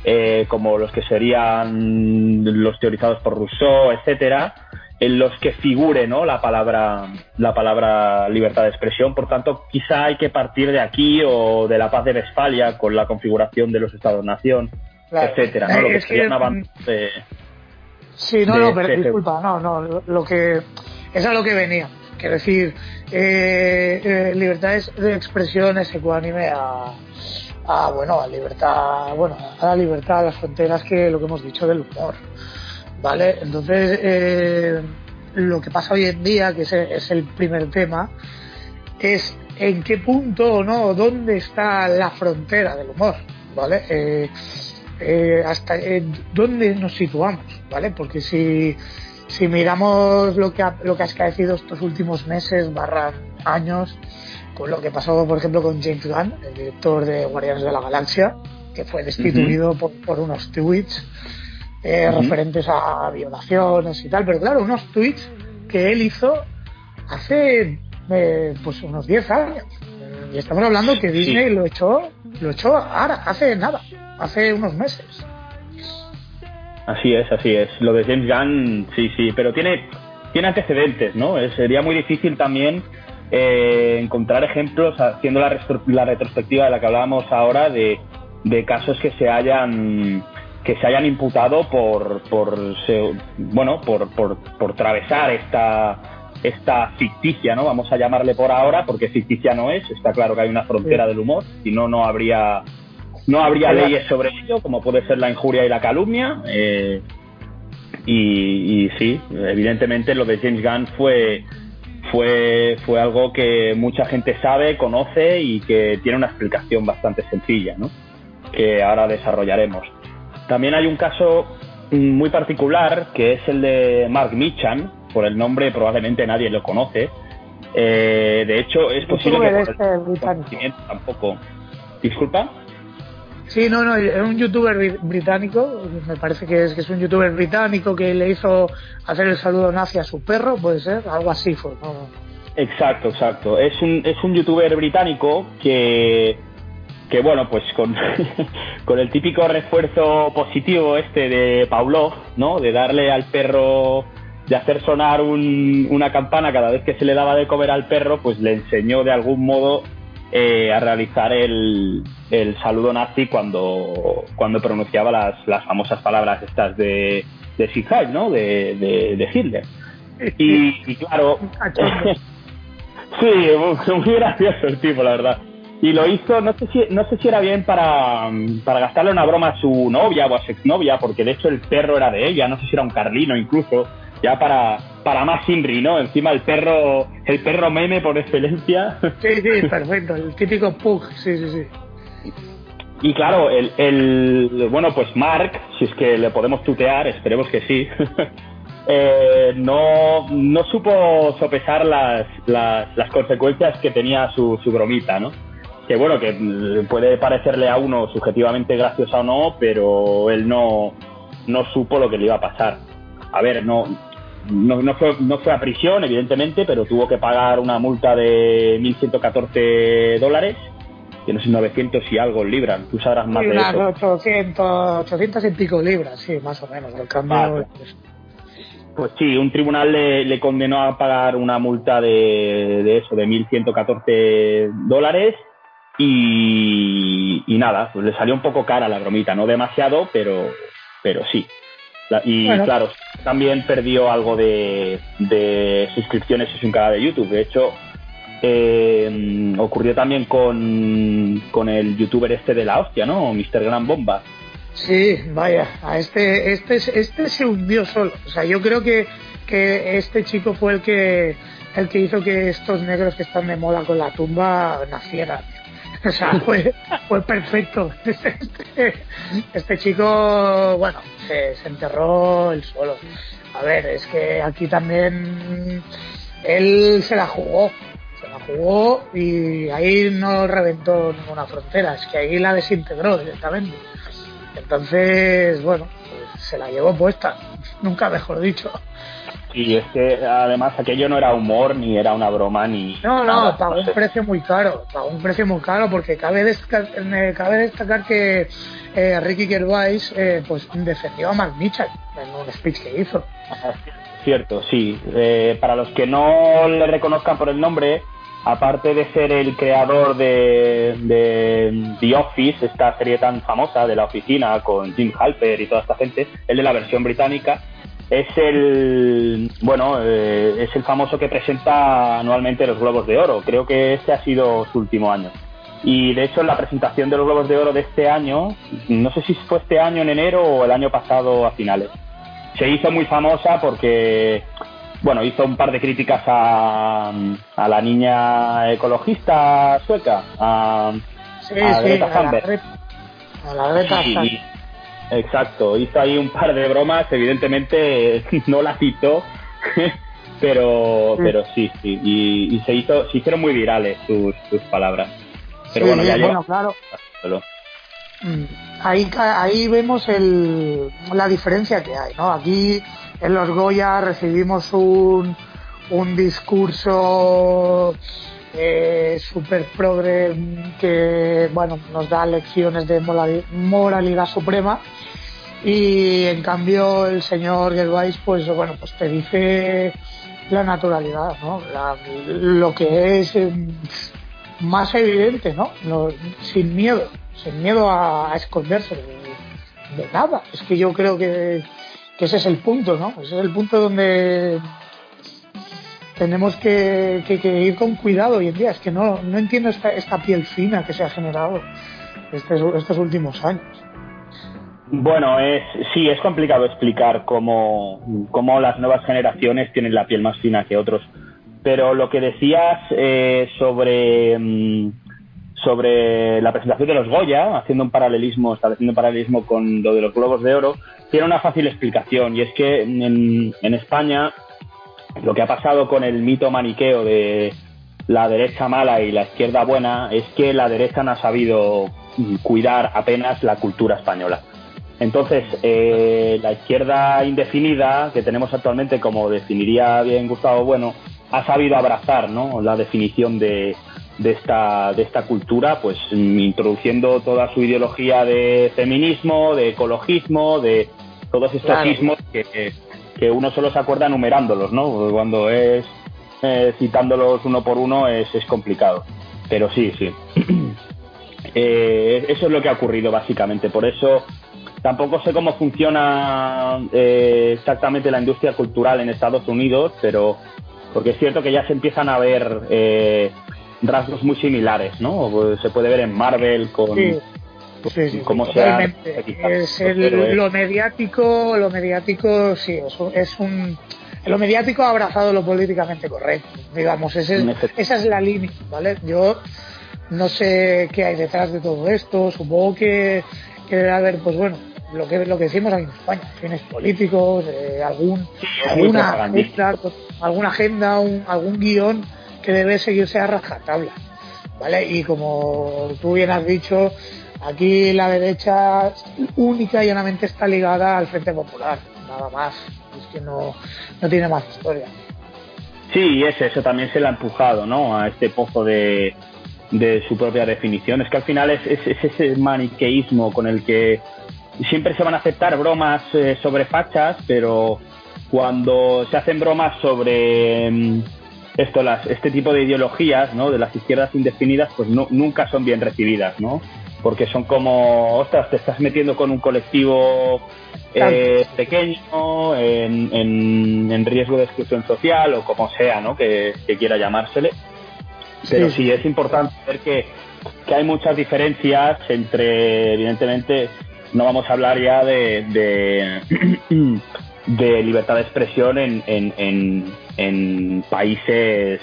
eh, como los que serían los teorizados por Rousseau, etcétera, en los que figure ¿no? la palabra la palabra libertad de expresión. Por tanto, quizá hay que partir de aquí o de la paz de Westfalia con la configuración de los Estados-nación, etcétera, ¿no? Lo que sería un avance. Sí, no, no, pero disculpa, no, no, lo que es a lo que venía. Quiero decir, eh, eh, libertad de expresión es ecuánime a, a, bueno, a libertad, bueno, a la libertad, a las fronteras que lo que hemos dicho del humor. ¿Vale? Entonces, eh, lo que pasa hoy en día, que es, el primer tema, es en qué punto o no, dónde está la frontera del humor, ¿vale? Eh, eh, hasta dónde nos situamos, ¿vale? Porque si si miramos lo que ha, lo que ha escaecido estos últimos meses, barra años, con lo que pasó, por ejemplo, con James Gunn, el director de Guardianes de la Galaxia, que fue destituido por, unos tweets eh, referentes a violaciones y tal, pero claro, unos tweets que él hizo hace eh, pues unos 10 años. Y estamos hablando que Disney lo echó, lo echó ahora, hace nada, hace unos meses. Así es, así es. Lo de James Gunn, sí, sí, pero tiene, tiene antecedentes, ¿no? Eh, sería muy difícil también eh, encontrar ejemplos, haciendo la, la, retrospectiva de la que hablábamos ahora, de, de casos que se hayan que se hayan imputado por, por bueno por, por, por travesar esta esta ficticia, ¿no? Vamos a llamarle por ahora, porque ficticia no es, está claro que hay una frontera del humor, si no, no habría no habría leyes sobre ello, como puede ser la injuria y la calumnia. Eh, y, y, sí, evidentemente lo de James Gunn fue, fue, fue algo que mucha gente sabe, conoce y que tiene una explicación bastante sencilla, ¿no? que ahora desarrollaremos. También hay un caso muy particular que es el de Mark Michan, por el nombre probablemente nadie lo conoce. Eh, de hecho, es posible que este tampoco. ¿Disculpa? Sí, no, no, es un youtuber británico, me parece que es, que es un youtuber británico que le hizo hacer el saludo nazi a su perro, puede ser, algo así fue, ¿no? Exacto, exacto. Es un, es un youtuber británico que, que bueno, pues con, con el típico refuerzo positivo este de Pavlov, ¿no? De darle al perro, de hacer sonar un, una campana cada vez que se le daba de comer al perro, pues le enseñó de algún modo eh, a realizar el, el, saludo nazi cuando, cuando pronunciaba las, las famosas palabras estas de, de ¿no? De, de, Hitler. Y, claro, sí, muy, gracioso el tipo, la verdad. Y lo hizo, no sé si, no sé si era bien para, para gastarle una broma a su novia o a su exnovia, porque de hecho el perro era de ella, no sé si era un carlino incluso, ya para, para más Inri, ¿no? Encima el perro, el perro meme por excelencia. Sí, sí, perfecto, el típico pug, sí, sí, sí. Y claro, el, el, bueno, pues Mark, si es que le podemos tutear, esperemos que sí, eh, no, no supo sopesar las, las, las, consecuencias que tenía su, su bromita, ¿no? Que bueno, que puede parecerle a uno subjetivamente graciosa o no, pero él no, no supo lo que le iba a pasar. A ver, no, no, no, fue, no fue a prisión, evidentemente, pero tuvo que pagar una multa de 1.114 dólares, que no sé, 900 y algo libras. Tú sabrás más de eso. 800, 800 y pico libras, sí, más o menos. El cambio. Pues sí, un tribunal le, le, condenó a pagar una multa de, de eso, de 1.114 dólares. Y, y nada, pues le salió un poco cara la bromita, no demasiado, pero, pero sí. Y claro, también perdió algo de, suscripciones en su canal de YouTube. De hecho, eh, ocurrió también con, con el youtuber este de la hostia, ¿no? Mr. Gran Bomba. Sí, vaya, a este, este, este se hundió solo. O sea, yo creo que, que este chico fue el que, el que hizo que estos negros que están de moda con la tumba nacieran. O sea, fue, fue perfecto. Este, este chico, bueno, se, se enterró el suelo. A ver, es que aquí también él se la jugó, se la jugó y ahí no reventó ninguna frontera, es que ahí la desintegró directamente. Entonces, bueno, pues se la llevó puesta, nunca mejor dicho. Y es que además aquello no era humor, ni era una broma, ni. No, no, pagó un precio muy caro. Pagó un precio muy caro porque cabe destacar, cabe destacar que eh, Ricky Gervais eh, pues defendió a Mark Mitchell en un speech que hizo. Cierto, sí. Eh, para los que no le reconozcan por el nombre, aparte de ser el creador de, de The Office, esta serie tan famosa de la oficina con Jim Halper y toda esta gente, el de la versión británica es el bueno eh, es el famoso que presenta anualmente los Globos de Oro. Creo que este ha sido su último año. Y de hecho en la presentación de los Globos de Oro de este año, no sé si fue este año en enero o el año pasado a finales, se hizo muy famosa porque bueno hizo un par de críticas a, a la niña ecologista sueca, a, Greta Thunberg. A la Greta Exacto, hizo ahí un par de bromas, evidentemente no la citó, pero pero sí, sí, y, se hizo, se hicieron muy virales sus, sus palabras. Pero bueno, ya bueno, claro. Mm, ahí, ahí vemos el, la diferencia que hay, ¿no? Aquí en los Goya recibimos un, un discurso eh, super progre que bueno nos da lecciones de moralidad suprema. Y en cambio el señor Gervais pues bueno pues te dice la naturalidad no lo que es eh, más evidente no sin miedo sin miedo a, esconderse de, nada. Es que yo creo que, que ese es el punto no ese es el punto donde tenemos que, ir con cuidado hoy en día. Es que no, no entiendo esta, esta piel fina que se ha generado estos, estos últimos años. Bueno, es, sí, es complicado explicar cómo, cómo, las nuevas generaciones tienen la piel más fina que otros. Pero lo que decías eh, sobre, mm, sobre la presentación de los Goya, haciendo un paralelismo, estableciendo un paralelismo con lo de los Globos de Oro, tiene una fácil explicación. Y es que en, en España lo que ha pasado con el mito maniqueo de la derecha mala y la izquierda buena es que la derecha no ha sabido cuidar apenas la cultura española. Entonces, eh, la izquierda indefinida que tenemos actualmente, como definiría bien Gustavo Bueno, ha sabido abrazar ¿no? la definición de, de, esta, de esta cultura, pues introduciendo toda su ideología de feminismo, de ecologismo, de todos estos ismos que, que uno solo se acuerda numerándolos, ¿no? Cuando es eh, citándolos uno por uno es, es complicado. Pero sí, sí. eh, eso es lo que ha ocurrido básicamente. Por eso tampoco sé cómo funciona eh, exactamente la industria cultural en Estados Unidos, pero porque es cierto que ya se empiezan a ver eh, rasgos muy similares, ¿no? Pues se puede ver en Marvel con... Sí, sí, Es lo mediático, lo mediático, sí, es, un. Lo mediático ha abrazado lo políticamente correcto, digamos, esa es la línea, ¿vale? Yo no sé qué hay detrás de todo esto, supongo que, debe haber, pues bueno, lo que lo que decimos aquí en España, fines políticos, eh, algún, alguna, agenda, alguna agenda, algún guion que debe seguirse a rajatabla, ¿vale? Y como tú bien has dicho, Aquí la derecha única y llanamente está ligada al Frente Popular, nada más. Es que no, no tiene más historia. Sí, y es eso también se le ha empujado, ¿no? A este pozo de, de su propia definición. Es que al final es, es, ese maniqueísmo con el que siempre se van a aceptar bromas eh, sobre fachas, pero cuando se hacen bromas sobre mm, esto, las, este tipo de ideologías, ¿no? De las izquierdas indefinidas, pues nunca son bien recibidas, ¿no? Porque son como, ostras, te estás metiendo con un colectivo eh, pequeño, en, en, riesgo de exclusión social o como sea, ¿no? Que, quiera llamársele. Pero sí. es importante ver que, que, hay muchas diferencias entre, evidentemente, no vamos a hablar ya de, de, de libertad de expresión en, en, en países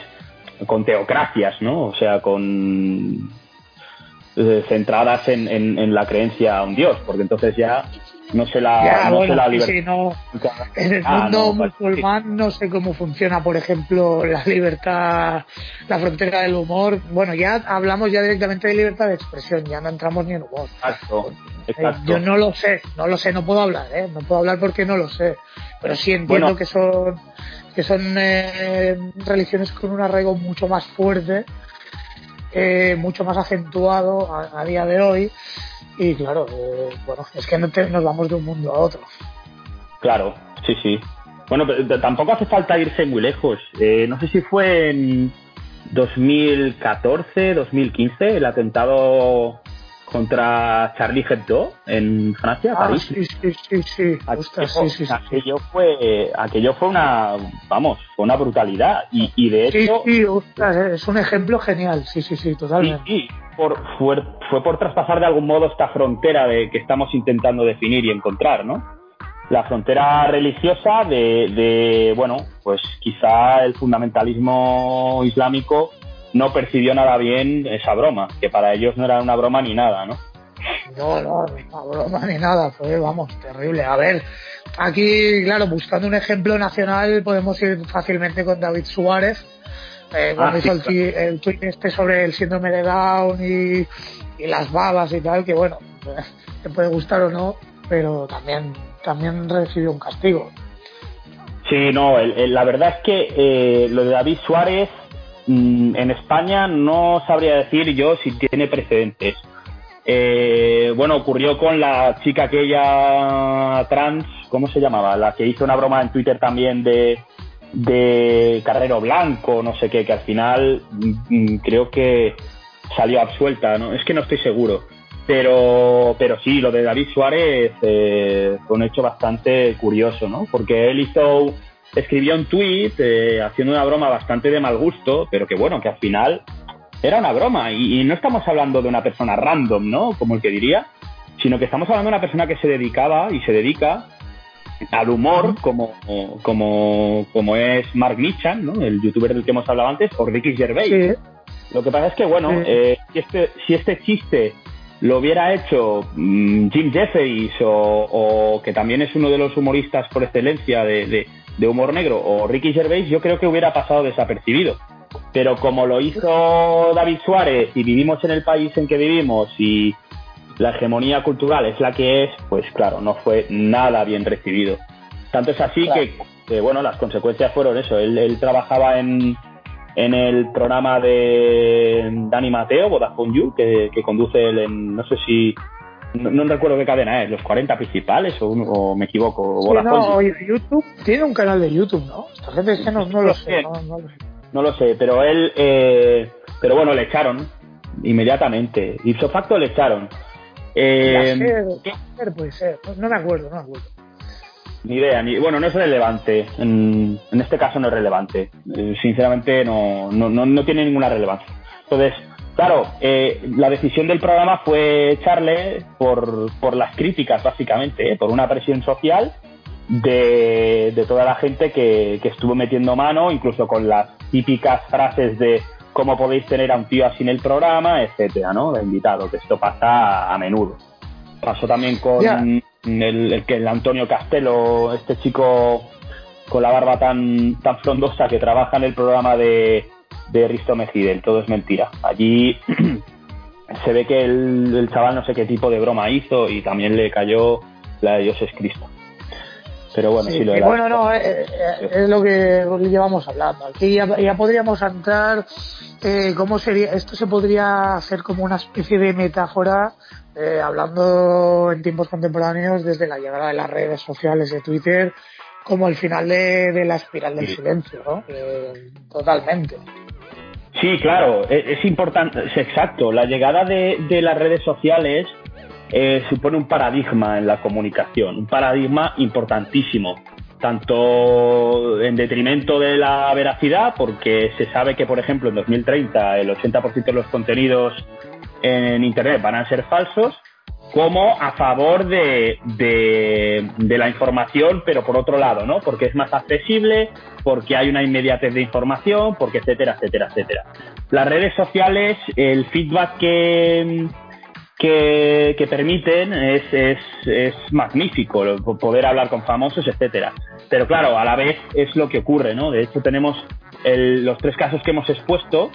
con teocracias, ¿no? O sea, con eh, centradas en, en, la creencia a un dios, porque entonces ya no se la, no se la libertad. en el ah, mundo musulmán no sé cómo funciona, por ejemplo, la libertad, la frontera del humor. Bueno, ya hablamos ya directamente de libertad de expresión, ya no entramos ni en humor. Exacto, eh, yo no lo sé, no lo sé, no puedo hablar, ¿eh? no puedo hablar porque no lo sé, pero sí entiendo que son que son eh, religiones con un arraigo mucho más fuerte eh, mucho más acentuado a, día de hoy y claro, eh, bueno, es que no nos vamos de un mundo a otro. Claro, sí, sí. Bueno, pero tampoco hace falta irse muy lejos. Eh, no sé si fue en 2014, 2015, el atentado contra Charlie Hebdo en Francia, ah, París. Sí, sí, sí, sí. aquello, fue, aquello fue una, vamos, fue una brutalidad y, y de hecho. Sí, es un ejemplo genial, sí, sí, sí, totalmente. Sí, por, fue, fue por traspasar de algún modo esta frontera de que estamos intentando definir y encontrar, ¿no? La frontera religiosa de, de bueno, pues quizá el fundamentalismo islámico no percibió nada bien esa broma, que para ellos no era una broma ni nada, ¿no? No, no, ni una broma ni nada, fue, vamos, terrible. A ver, aquí, claro, buscando un ejemplo nacional, podemos ir fácilmente con David Suárez, eh, cuando ah, hizo el, tweet este sobre el síndrome de Down y, y las babas y tal, que bueno, te puede gustar o no, pero también, también recibió un castigo. Sí, no, la verdad es que eh, lo de David Suárez en España no sabría decir yo si tiene precedentes. Eh, bueno, ocurrió con la chica aquella trans, ¿cómo se llamaba? La que hizo una broma en Twitter también de, de Carrero Blanco, no sé qué, que al final mm, creo que salió absuelta, ¿no? Es que no estoy seguro. Pero, pero sí, lo de David Suárez eh, fue un hecho bastante curioso, ¿no? Porque él hizo, escribió un tweet eh, haciendo una broma bastante de mal gusto, pero que bueno, que al final era una broma. Y, no estamos hablando de una persona random, ¿no? Como el que diría, sino que estamos hablando de una persona que se dedicaba y se dedica al humor, como, como, como es Mark Nichan, ¿no? El youtuber del que hemos hablado antes, o Ricky Gervais. Lo que pasa es que, bueno, eh, si, este, si este chiste lo hubiera hecho mm, Jim Jefferies o, que también es uno de los humoristas por excelencia de, humor negro o Ricky Gervais, yo creo que hubiera pasado desapercibido. Pero como lo hizo David Suárez y vivimos en el país en que vivimos y la hegemonía cultural es la que es, pues claro, no fue nada bien recibido. Tanto es así que, bueno, las consecuencias fueron eso. él trabajaba en, en el programa de Dani Mateo, Vodafone You, que, conduce él en, no sé si, no, recuerdo qué cadena es, los 40 principales o, me equivoco. no, YouTube tiene un canal de YouTube, ¿no? Esta gente es que no, lo sé, no, lo sé. pero él, eh, pero bueno, le echaron inmediatamente. Ipso facto le echaron. Eh, puede ser, no me acuerdo, no me acuerdo. Ni idea, ni, bueno, no es relevante. En, este caso no es relevante. Eh, sinceramente no, no, no, tiene ninguna relevancia. Entonces, claro, eh, la decisión del programa fue echarle por, por las críticas, básicamente, eh, por una presión social de, de toda la gente que, que, estuvo metiendo mano, incluso con las típicas frases de cómo podéis tener a un tío así en el programa, etcétera, ¿no? De invitado, que esto pasa a menudo. Pasó también con el, que el Antonio Castelo, este chico con la barba tan, tan frondosa que trabaja en el programa de, de Risto Mejide, todo es mentira. Allí se ve que el, chaval no sé qué tipo de broma hizo y también le cayó la de Dios es Cristo. Pero bueno, sí, lo Bueno, no, eh, eh, es, lo que llevamos hablando. Aquí ya, podríamos entrar, eh, ¿cómo sería? Esto se podría hacer como una especie de metáfora eh, hablando en tiempos contemporáneos desde la llegada de las redes sociales de Twitter como el final de, la espiral del silencio, ¿no? Eh, totalmente. Sí, claro, e, es, importante, es exacto. La llegada de, las redes sociales eh, supone un paradigma en la comunicación, un paradigma importantísimo, tanto en detrimento de la veracidad, porque se sabe que, por ejemplo, en 2030 el 80% de los contenidos en Internet van a ser falsos, como a favor de, de, la información, pero por otro lado, ¿no? Porque es más accesible, porque hay una inmediatez de información, porque etcétera, etcétera, etcétera. Las redes sociales, el feedback que, que, permiten es, es, es, magnífico, poder hablar con famosos, etcétera. Pero claro, a la vez es lo que ocurre, ¿no? De hecho, tenemos los tres casos que hemos expuesto,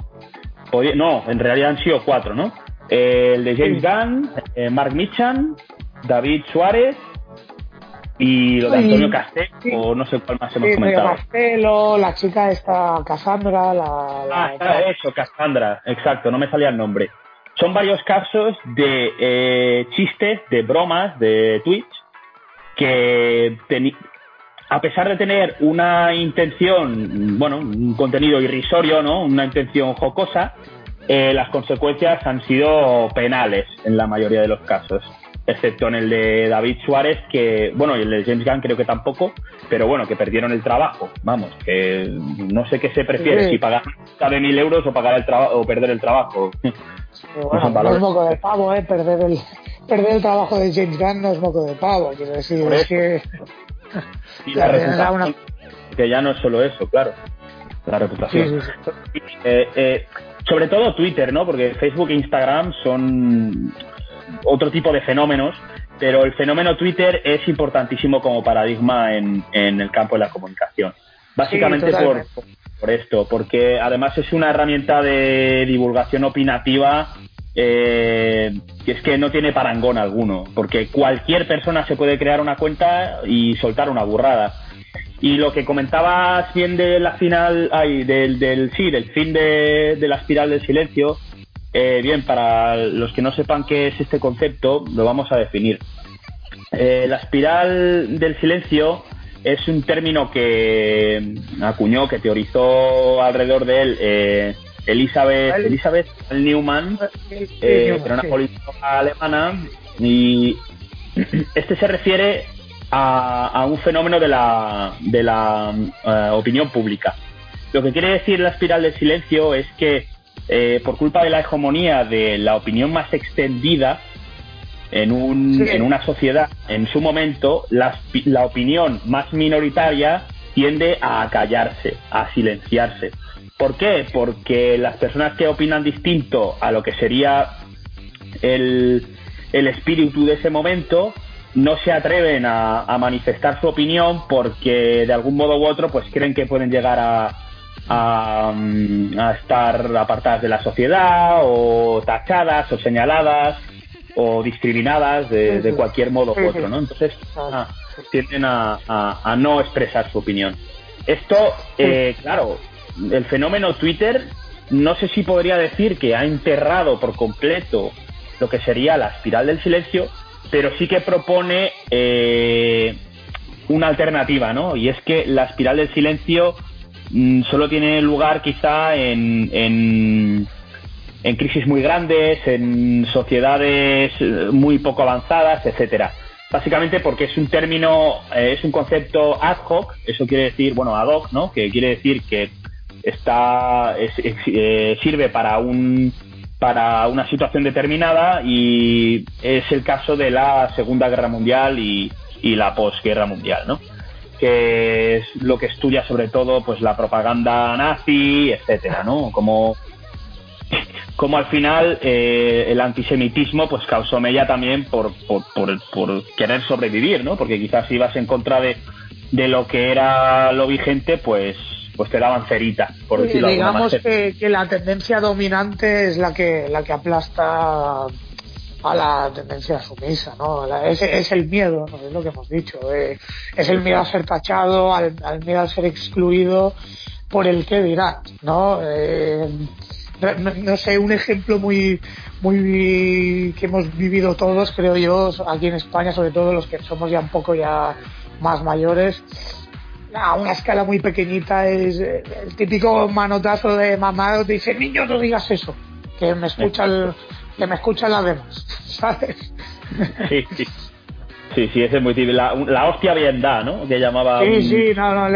no, en realidad han sido cuatro, ¿no? El de James Gunn, eh, Mark Michan, David Suárez y lo de Antonio Castelo, o no sé cuál más hemos comentado. Castelo, la chica esta, Cassandra, la... ah, eso, Cassandra, exacto, no me salía el nombre. Son varios casos de eh, chistes, de bromas, de Twitch, que a pesar de tener una intención, bueno, un contenido irrisorio, ¿no? Una intención jocosa, eh, las consecuencias han sido penales en la mayoría de los casos, excepto en el de David Suárez, que, bueno, y el de James Gunn creo que tampoco, pero bueno, que perdieron el trabajo. Vamos, que no sé qué se prefiere, si pagar de mil euros o, pagar el o perder el trabajo. bueno, no, es moco de pavo, ¿eh? Perder el, perder el trabajo de James Gunn no es moco de pavo, quiero decir, es que... Que ya no es solo eso, claro la reputación. Eh, eh, sobre todo Twitter, ¿no? Porque Facebook e Instagram son otro tipo de fenómenos, pero el fenómeno Twitter es importantísimo como paradigma en, el campo de la comunicación. Básicamente por, por, esto, porque además es una herramienta de divulgación opinativa eh, es que no tiene parangón alguno, porque cualquier persona se puede crear una cuenta y soltar una burrada. Y lo que comentabas bien de la final, ay, del, del sí, del fin de, de la espiral del silencio, eh, bien, para los que no sepan qué es este concepto, lo vamos a definir. Eh, la espiral del silencio es un término que acuñó, que teorizó alrededor de él eh, Elizabeth, Elizabeth Neumann, eh, era una política alemana, y este se refiere a, un fenómeno de la, de la eh, opinión pública. Lo que quiere decir la espiral del silencio es que eh, por culpa de la hegemonía de la opinión más extendida en, un, en una sociedad, en su momento, la, la opinión más minoritaria tiende a callarse, a silenciarse. ¿Por qué? Porque las personas que opinan distinto a lo que sería el, el espíritu de ese momento no se atreven a, manifestar su opinión porque de algún modo u otro pues creen que pueden llegar a, a, estar apartadas de la sociedad o tachadas o señaladas o discriminadas de, cualquier modo u otro, ¿no? Entonces ah, tienden a, no expresar su opinión. Esto, eh, claro, el fenómeno Twitter, no sé si podría decir que ha enterrado por completo lo que sería la espiral del silencio, pero sí que propone eh, una alternativa, ¿no? Y es que la espiral del silencio mm, solo tiene lugar quizá en, en, en, crisis muy grandes, en sociedades eh, muy poco avanzadas, etcétera. Básicamente porque es un término, eh, es un concepto ad hoc, eso quiere decir, bueno, ad hoc, ¿no? Que quiere decir que está sirve para un para una situación determinada y es el caso de la Segunda Guerra Mundial y, la posguerra mundial, ¿no? que es lo que estudia sobre todo pues la propaganda nazi, etcétera, ¿no? Como, como al final eh, el antisemitismo pues causó mella también por, por, por, querer sobrevivir, ¿no? Porque quizás si ibas en contra de, de lo que era lo vigente, pues pues te daban cerita, por decirlo Digamos que, que, la tendencia dominante es la que, la que aplasta a la tendencia sumisa, ¿no? es, es, el miedo, ¿no? es lo que hemos dicho. Eh, es el miedo a ser tachado, al, miedo a ser excluido por el que dirá, ¿no? Eh, no, sé, un ejemplo muy, muy que hemos vivido todos, creo yo, aquí en España, sobre todo los que somos ya un poco ya más mayores, a una escala muy pequeñita es eh, el típico manotazo de mamá te dice niño no digas eso que me escucha el, que me escuchan las demás sabes sí sí. Sí sí ese es muy típico. La, la hostia bien da no que llamaba sí sí no no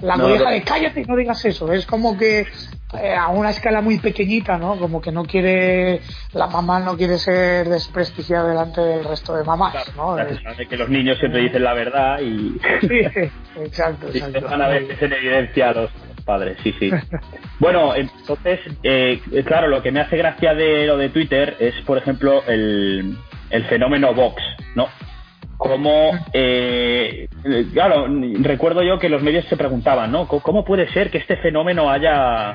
la no, de cállate no digas eso es como que eh, a una escala muy pequeñita, ¿no? Como que no quiere, la mamá no quiere ser desprestigiada delante del resto de mamás, ¿no? de que los niños siempre dicen la verdad y... Sí, exacto, exacto. van a ver en evidencia a los padres, sí, sí. bueno, entonces, eh, claro, lo que me hace gracia de lo de Twitter es, por ejemplo, el, el fenómeno Vox, ¿no? como eh, claro recuerdo yo que los medios se preguntaban no cómo puede ser que este fenómeno haya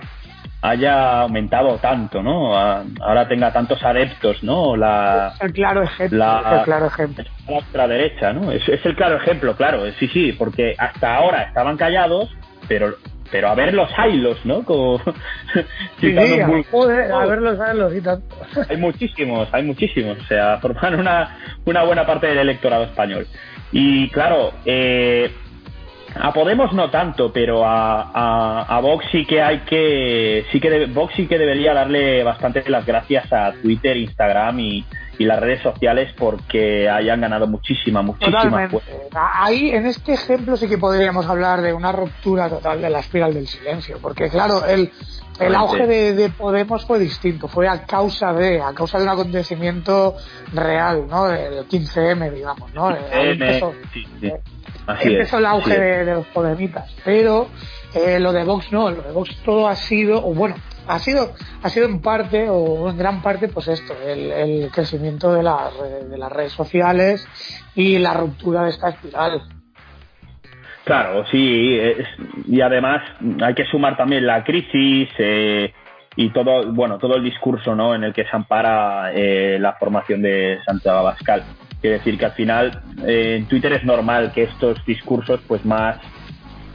haya aumentado tanto, ¿no? Ahora tenga tantos adeptos, ¿no? La, el claro ejemplo. La, el claro ejemplo. La ultraderecha, ¿no? Es, es, el claro ejemplo, claro, sí, sí, porque hasta ahora estaban callados, pero pero a ver los hilos, ¿no? Como, sí, sí, joder, a ver los hilos y tanto. Hay muchísimos, hay muchísimos, o sea, forman una, una buena parte del electorado español. Y claro, eh, a Podemos no tanto, pero a, a, Vox sí que hay que sí que Vox sí que debería darle bastante las gracias a Twitter, Instagram y, las redes sociales porque hayan ganado muchísima, muchísima Ahí en este ejemplo sí que podríamos hablar de una ruptura total de la espiral del silencio, porque claro, el, el auge de, Podemos fue distinto, fue a causa de, a causa de un acontecimiento real, ¿no? El 15M, digamos, ¿no? sí, sí. Así empezó el auge de, los podemitas. Pero eh, lo de Vox no, lo de Vox todo ha sido, o bueno, ha sido, ha sido en parte o en gran parte, pues esto, el, crecimiento de, de las redes sociales y la ruptura de esta espiral. Claro, sí, y además hay que sumar también la crisis eh, y todo, bueno, todo el discurso, ¿no? En el que se ampara eh, la formación de Santiago Abascal. Quiere decir que al final eh, en Twitter es normal que estos discursos pues más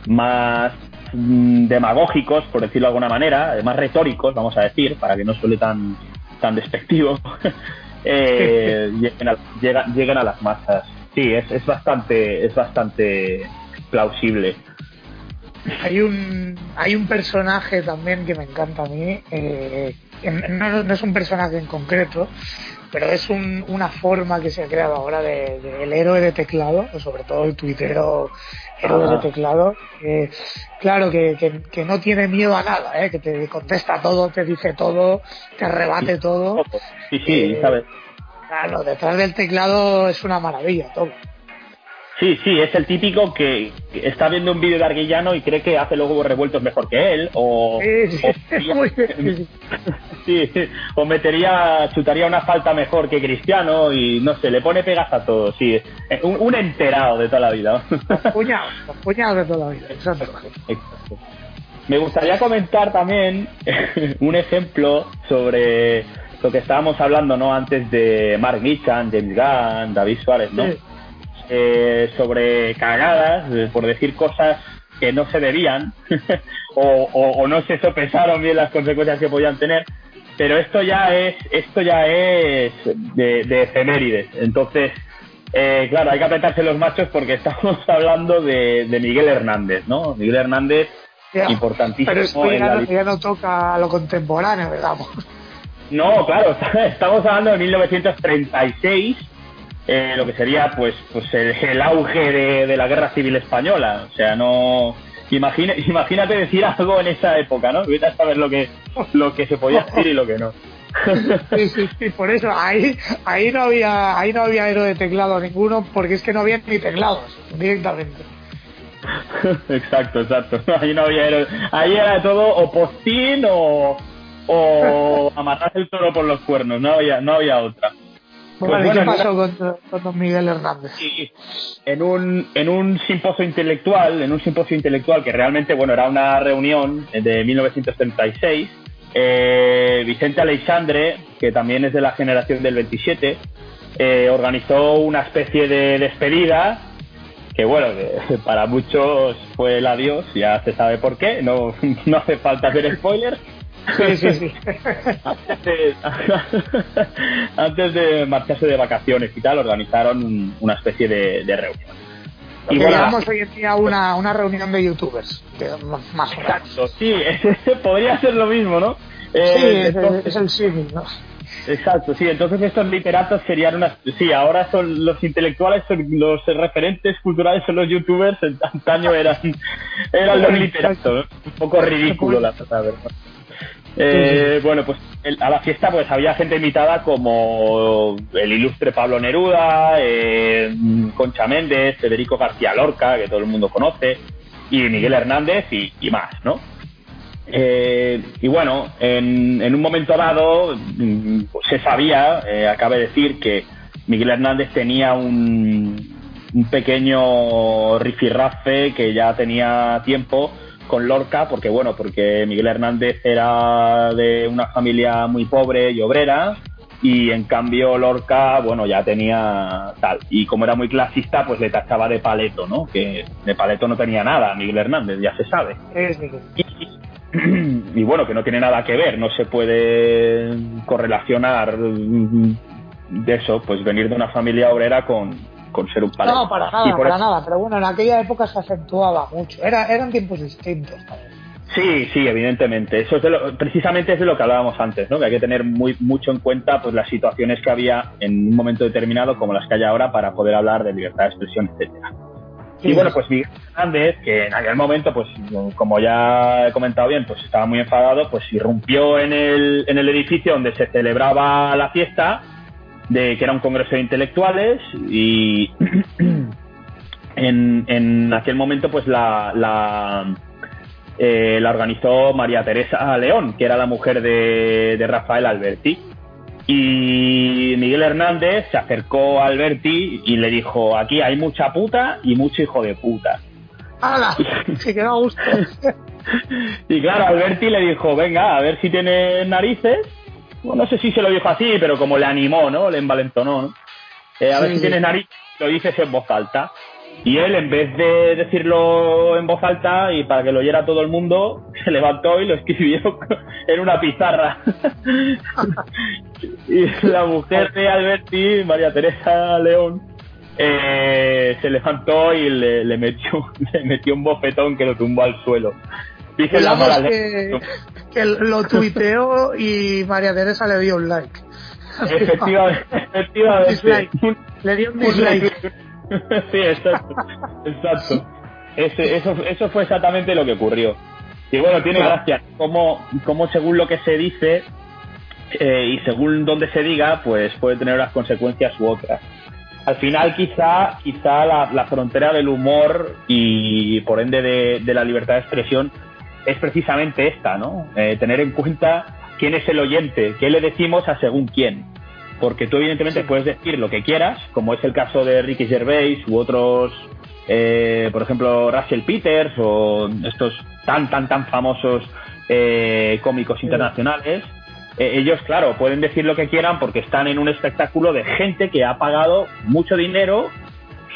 más mm, demagógicos, por decirlo de alguna manera, más retóricos, vamos a decir, para que no suele tan, tan despectivo, eh, lleguen, a, llegan, llegan a las masas. Sí, es, es bastante, es bastante plausible. Hay un, hay un personaje también que me encanta a mí, eh, no, no, es un personaje en concreto, pero es un, una forma que se ha creado ahora del de, el héroe de teclado, sobre todo el tuitero héroe de teclado, que, claro, que, que, que, no tiene miedo a nada, ¿eh? que te contesta todo, te dice todo, te rebate sí, todo. Sí, sí, eh, sabes. Claro, detrás del teclado es una maravilla todo. Sí, sí, es el típico que está viendo un vídeo de Arguillano y cree que hace los huevos revueltos mejor que él, o, sí, o, sí, o metería, chutaría una falta mejor que Cristiano y no sé, le pone pegas a todo, sí, un, un enterado de toda la vida. Los puñados de toda la vida, exacto. Exacto. Me gustaría comentar también un ejemplo sobre lo que estábamos hablando no antes de Mark Nichan, James Gunn, David Suárez, ¿no? Sí. Eh, sobre cagadas, eh, por decir cosas que no se debían o, o, o, no se sopesaron bien las consecuencias que podían tener. Pero esto ya es, esto ya es de, de efemérides. Entonces, eh, claro, hay que apretarse los machos porque estamos hablando de, de Miguel Hernández, ¿no? Miguel Hernández, Ya, importantísimo. Pero esto ya, no, ya no toca a lo contemporáneo, digamos. No, claro, estamos hablando de 1936, eh, lo que sería pues pues el, el auge de, de, la guerra civil española. O sea, no. Imagina, imagínate decir algo en esa época, ¿no? Vete a saber lo que, lo que se podía decir y lo que no. Sí, sí, sí, por eso ahí, ahí no había, ahí no había héroe de teclado ninguno, porque es que no había ni teclados directamente. exacto, exacto. Ahí no había héroe. Ahí era todo o postín o, o amarrar el toro por los cuernos, no había, no había otra. Pues bueno, ¿qué pasó con, con, don Miguel Hernández? En un, en un simposio intelectual, en un simposio intelectual que realmente, bueno, era una reunión de 1936, eh, Vicente Aleixandre, que también es de la generación del 27, eh, organizó una especie de despedida que bueno, que para muchos fue el adiós, ya se sabe por qué, no, no hace falta hacer spoilers. Sí, sí, sí. antes, de, antes de marcharse de vacaciones y tal, organizaron una especie de, de reunión. Y que llamamos hoy en día una, una reunión de youtubers, más o menos. Sí, podría ser lo mismo, ¿no? Sí, eh, es, entonces, es el símil, ¿no? Exacto, sí, entonces estos literatos serían unas... Sí, ahora son los intelectuales, son los referentes culturales son los youtubers, antaño eran, eran los literatos, ¿no? un poco ridículo la verdad. Eh. Bueno, pues el, a la fiesta pues había gente invitada como el ilustre Pablo Neruda, eh, Concha Méndez, Federico García Lorca, que todo el mundo conoce, y Miguel Hernández y, y más, ¿no? Eh, y bueno, en, en, un momento dado pues se sabía, eh, acabe de decir, que Miguel Hernández tenía un, un pequeño rifirrafe que ya tenía tiempo con Lorca, porque bueno, porque Miguel Hernández era de una familia muy pobre y obrera, y en cambio Lorca, bueno, ya tenía tal. Y como era muy clasista, pues le tachaba de paleto, ¿no? Que de paleto no tenía nada Miguel Hernández, ya se sabe. Es Miguel. Y, y bueno, que no tiene nada que ver, no se puede correlacionar de eso, pues venir de una familia obrera con, con ser un padre. No, para nada, para eso... nada, pero bueno, en aquella época se acentuaba mucho, Era, eran tiempos distintos. Sí, sí, evidentemente. Eso es de lo, precisamente es de lo que hablábamos antes, ¿no? Que hay que tener muy mucho en cuenta pues las situaciones que había en un momento determinado como las que hay ahora para poder hablar de libertad de expresión, etcétera. Sí. Y bueno, pues Miguel Hernández, que en aquel momento, pues como ya he comentado bien, pues estaba muy enfadado, pues irrumpió en el, en el edificio donde se celebraba la fiesta, de que era un congreso de intelectuales, y en, en aquel momento, pues la, la, eh, la organizó María Teresa León, que era la mujer de, de Rafael Alberti. Y Miguel Hernández se acercó a Alberti y le dijo, aquí hay mucha puta y mucho hijo de puta. ¡Hala! Se quedó a gusto. y claro, Alberti le dijo, venga, a ver si tiene narices. No sé si se lo dijo así, pero como le animó, ¿no? Le envalentonó, ¿no? Eh, a sí, ver si sí. tienes narices, lo dices en voz alta. Y él, en vez de decirlo en voz alta y para que lo oyera todo el mundo, se levantó y lo escribió en una pizarra. y la mujer de Alberti, María Teresa León, eh, se levantó y le, le, metió, le metió un bofetón que lo tumbó al suelo. Dice la que, que lo tuiteó y María Teresa le dio un like. Efectivamente. efectivamente. Le dio un dislike. sí, exacto. exacto. Ese, eso, eso fue exactamente lo que ocurrió. Y bueno, tiene gracia como, como según lo que se dice eh, y según donde se diga, pues puede tener unas consecuencias u otras. Al final, quizá, quizá la, la frontera del humor y por ende de, de, la libertad de expresión es precisamente esta, ¿no? Eh, tener en cuenta quién es el oyente, qué le decimos a según quién porque tú evidentemente puedes decir lo que quieras, como es el caso de Ricky Gervais u otros, eh, por ejemplo, Russell Peters o estos tan, tan, tan famosos eh, cómicos internacionales. Eh, ellos, claro, pueden decir lo que quieran porque están en un espectáculo de gente que ha pagado mucho dinero,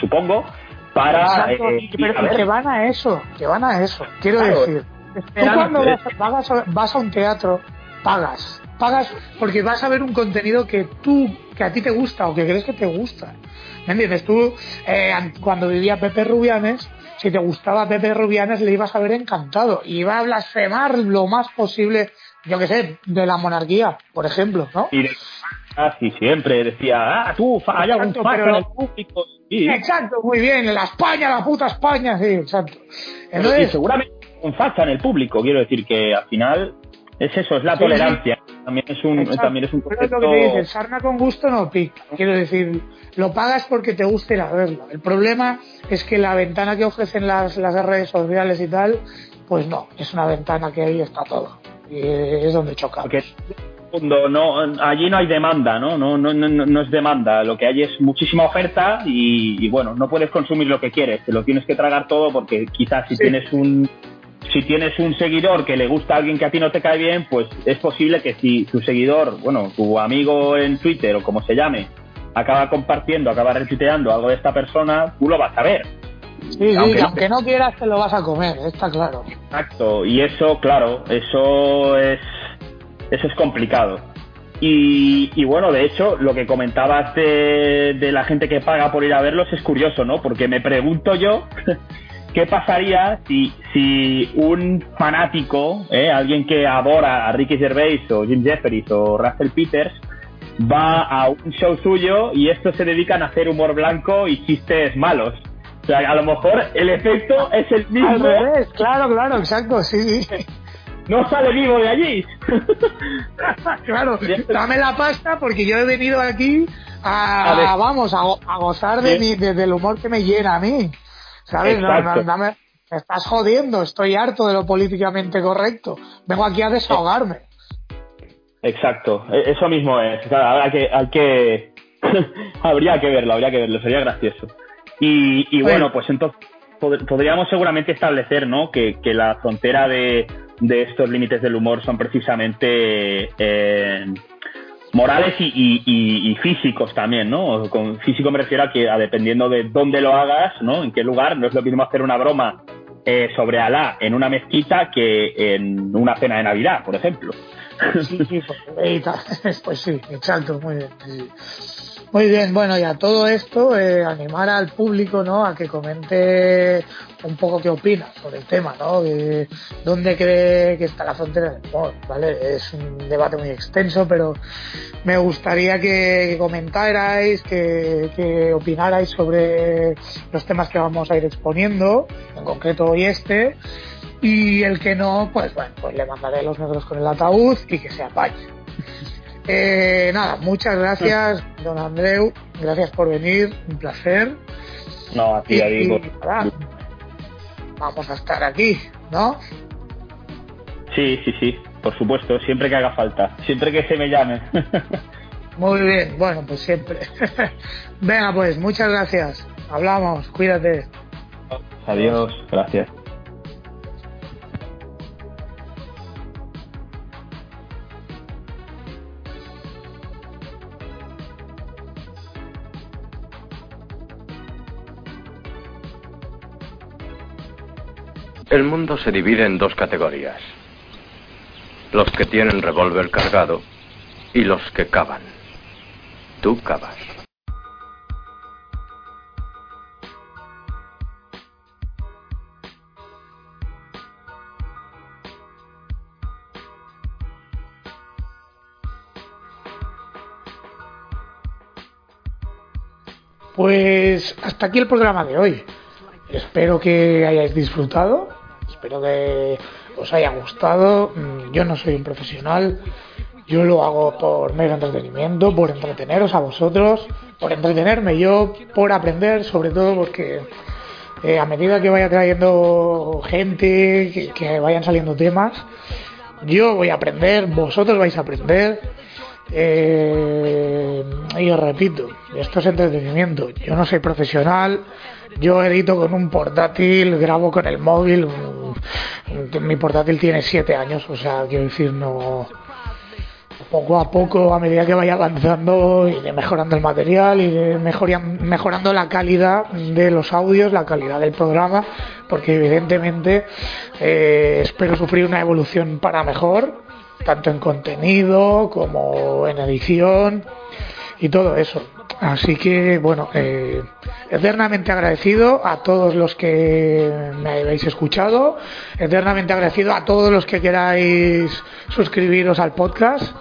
supongo, para... pero que van a eso, que van a eso, quiero decir. Tú cuando vas, vas a un teatro, pagas pagas porque vas a ver un contenido que tú, que a ti te gusta o que crees que te gusta. ¿Me entiendes? Tú, eh, cuando vivía Pepe Rubianes, si te gustaba Pepe Rubianes, le ibas a ver encantado. Y iba a blasfemar lo más posible, yo que sé, de la monarquía, por ejemplo, ¿no? Y casi siempre decía, ah, tú, hay algún pero, en el público. Exacto, muy bien, la España, la puta España, sí, exacto. Entonces, y seguramente en el público, quiero decir que al final es eso, es la tolerancia. También es un, también es un concepto... Pero lo que te dices, sarna con gusto no pica. Quiero decir, lo pagas porque te guste ir a verlo. El problema es que la ventana que ofrecen las, las redes sociales y tal, pues no, es una ventana que ahí está todo. Y es donde choca. Porque no, allí no hay demanda, ¿no? No, no, no, no es demanda. Lo que hay es muchísima oferta y, y, bueno, no puedes consumir lo que quieres. Te lo tienes que tragar todo porque quizás si tienes un si tienes un seguidor que le gusta a alguien que a ti no te cae bien, pues es posible que si tu seguidor, bueno, tu amigo en Twitter o como se llame, acaba compartiendo, acaba retuiteando algo de esta persona, tú lo vas a ver. Sí, aunque, sí, aunque no quieras te lo vas a comer, está claro. Exacto, y eso, claro, eso es, eso es complicado. Y, y, bueno, de hecho, lo que comentabas de, de, la gente que paga por ir a verlos es curioso, ¿no? Porque me pregunto yo ¿Qué pasaría si, si un fanático, eh, alguien que adora a Ricky Gervais o Jim Jeffries o Russell Peters, va a un show suyo y estos se dedican a hacer humor blanco y chistes malos? O sea, a lo mejor el efecto es el mismo. claro, claro, exacto, sí. No sale vivo de allí. claro, dame la pasta porque yo he venido aquí a, vamos, a, gozar de mi, del humor que me llena a mí. ¿Sabes? No, me, estás jodiendo, estoy harto de lo políticamente correcto. Vengo aquí a desahogarme. Exacto, e, eso mismo es. hay que, hay que... habría que verlo, habría que verlo, sería gracioso. Y, y bueno, pues entonces podríamos seguramente establecer, ¿no? Que, que la frontera de, de estos límites del humor son precisamente eh, morales y, y, físicos también, ¿no? Con físico me refiero a que dependiendo de dónde lo hagas, ¿no? En qué lugar, no es lo mismo hacer una broma eh, sobre Alá en una mezquita que en una cena de Navidad, por ejemplo. Sí, sí, pues, pues sí, exacto, muy bien. Muy bien, bueno, y a todo esto, eh, animar al público, ¿no? A que comente un poco qué opina sobre el tema, ¿no? ¿Dónde cree que está la frontera del humor? ¿Vale? Es un debate muy extenso, pero me gustaría que, comentarais, que, que opinarais sobre los temas que vamos a ir exponiendo, en concreto hoy este, y el que no, pues bueno, pues le mandaré los negros con el ataúd y que se apañe. Eh, nada, muchas gracias, don Andreu. Gracias por venir, un placer. No, a ti, digo. vamos a estar aquí, ¿no? Sí, sí, sí, por supuesto, siempre que haga falta, siempre que se me llame. Muy bien, bueno, pues siempre. Venga, pues, muchas gracias. Hablamos, cuídate. Adiós, gracias. El mundo se divide en dos categorías. Los que tienen revólver cargado y los que cavan. Tú cavas. Pues hasta aquí el programa de hoy. Espero que hayáis disfrutado, espero que os haya gustado. Mm, Yo no soy un profesional, yo lo hago por mero entretenimiento, por entreteneros a vosotros, por entretenerme yo, por aprender, sobre todo porque eh, a medida que vaya trayendo gente, que, vayan saliendo temas, yo voy a aprender, vosotros vais a aprender. Eh, y os repito, esto es entretenimiento. Yo no soy profesional, yo edito con un portátil, grabo con el móvil. Mi portátil tiene 7 años, o sea, quiero decir, no. Poco a poco, a medida que vaya avanzando, iré mejorando el material, iré mejorando la calidad de los audios, la calidad del programa, porque evidentemente eh, espero sufrir una evolución para mejor, tanto en contenido como en edición y todo eso. Así que, bueno, eh, eternamente agradecido a todos los que me habéis escuchado, eternamente agradecido a todos los que queráis suscribiros al podcast.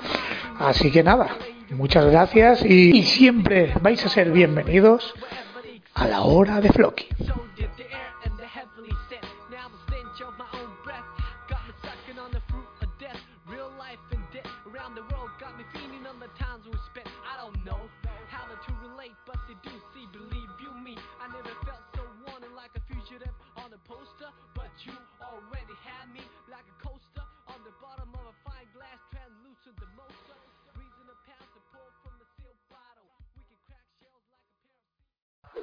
Así que nada, muchas gracias y, y siempre vais a ser bienvenidos a la hora de Floki.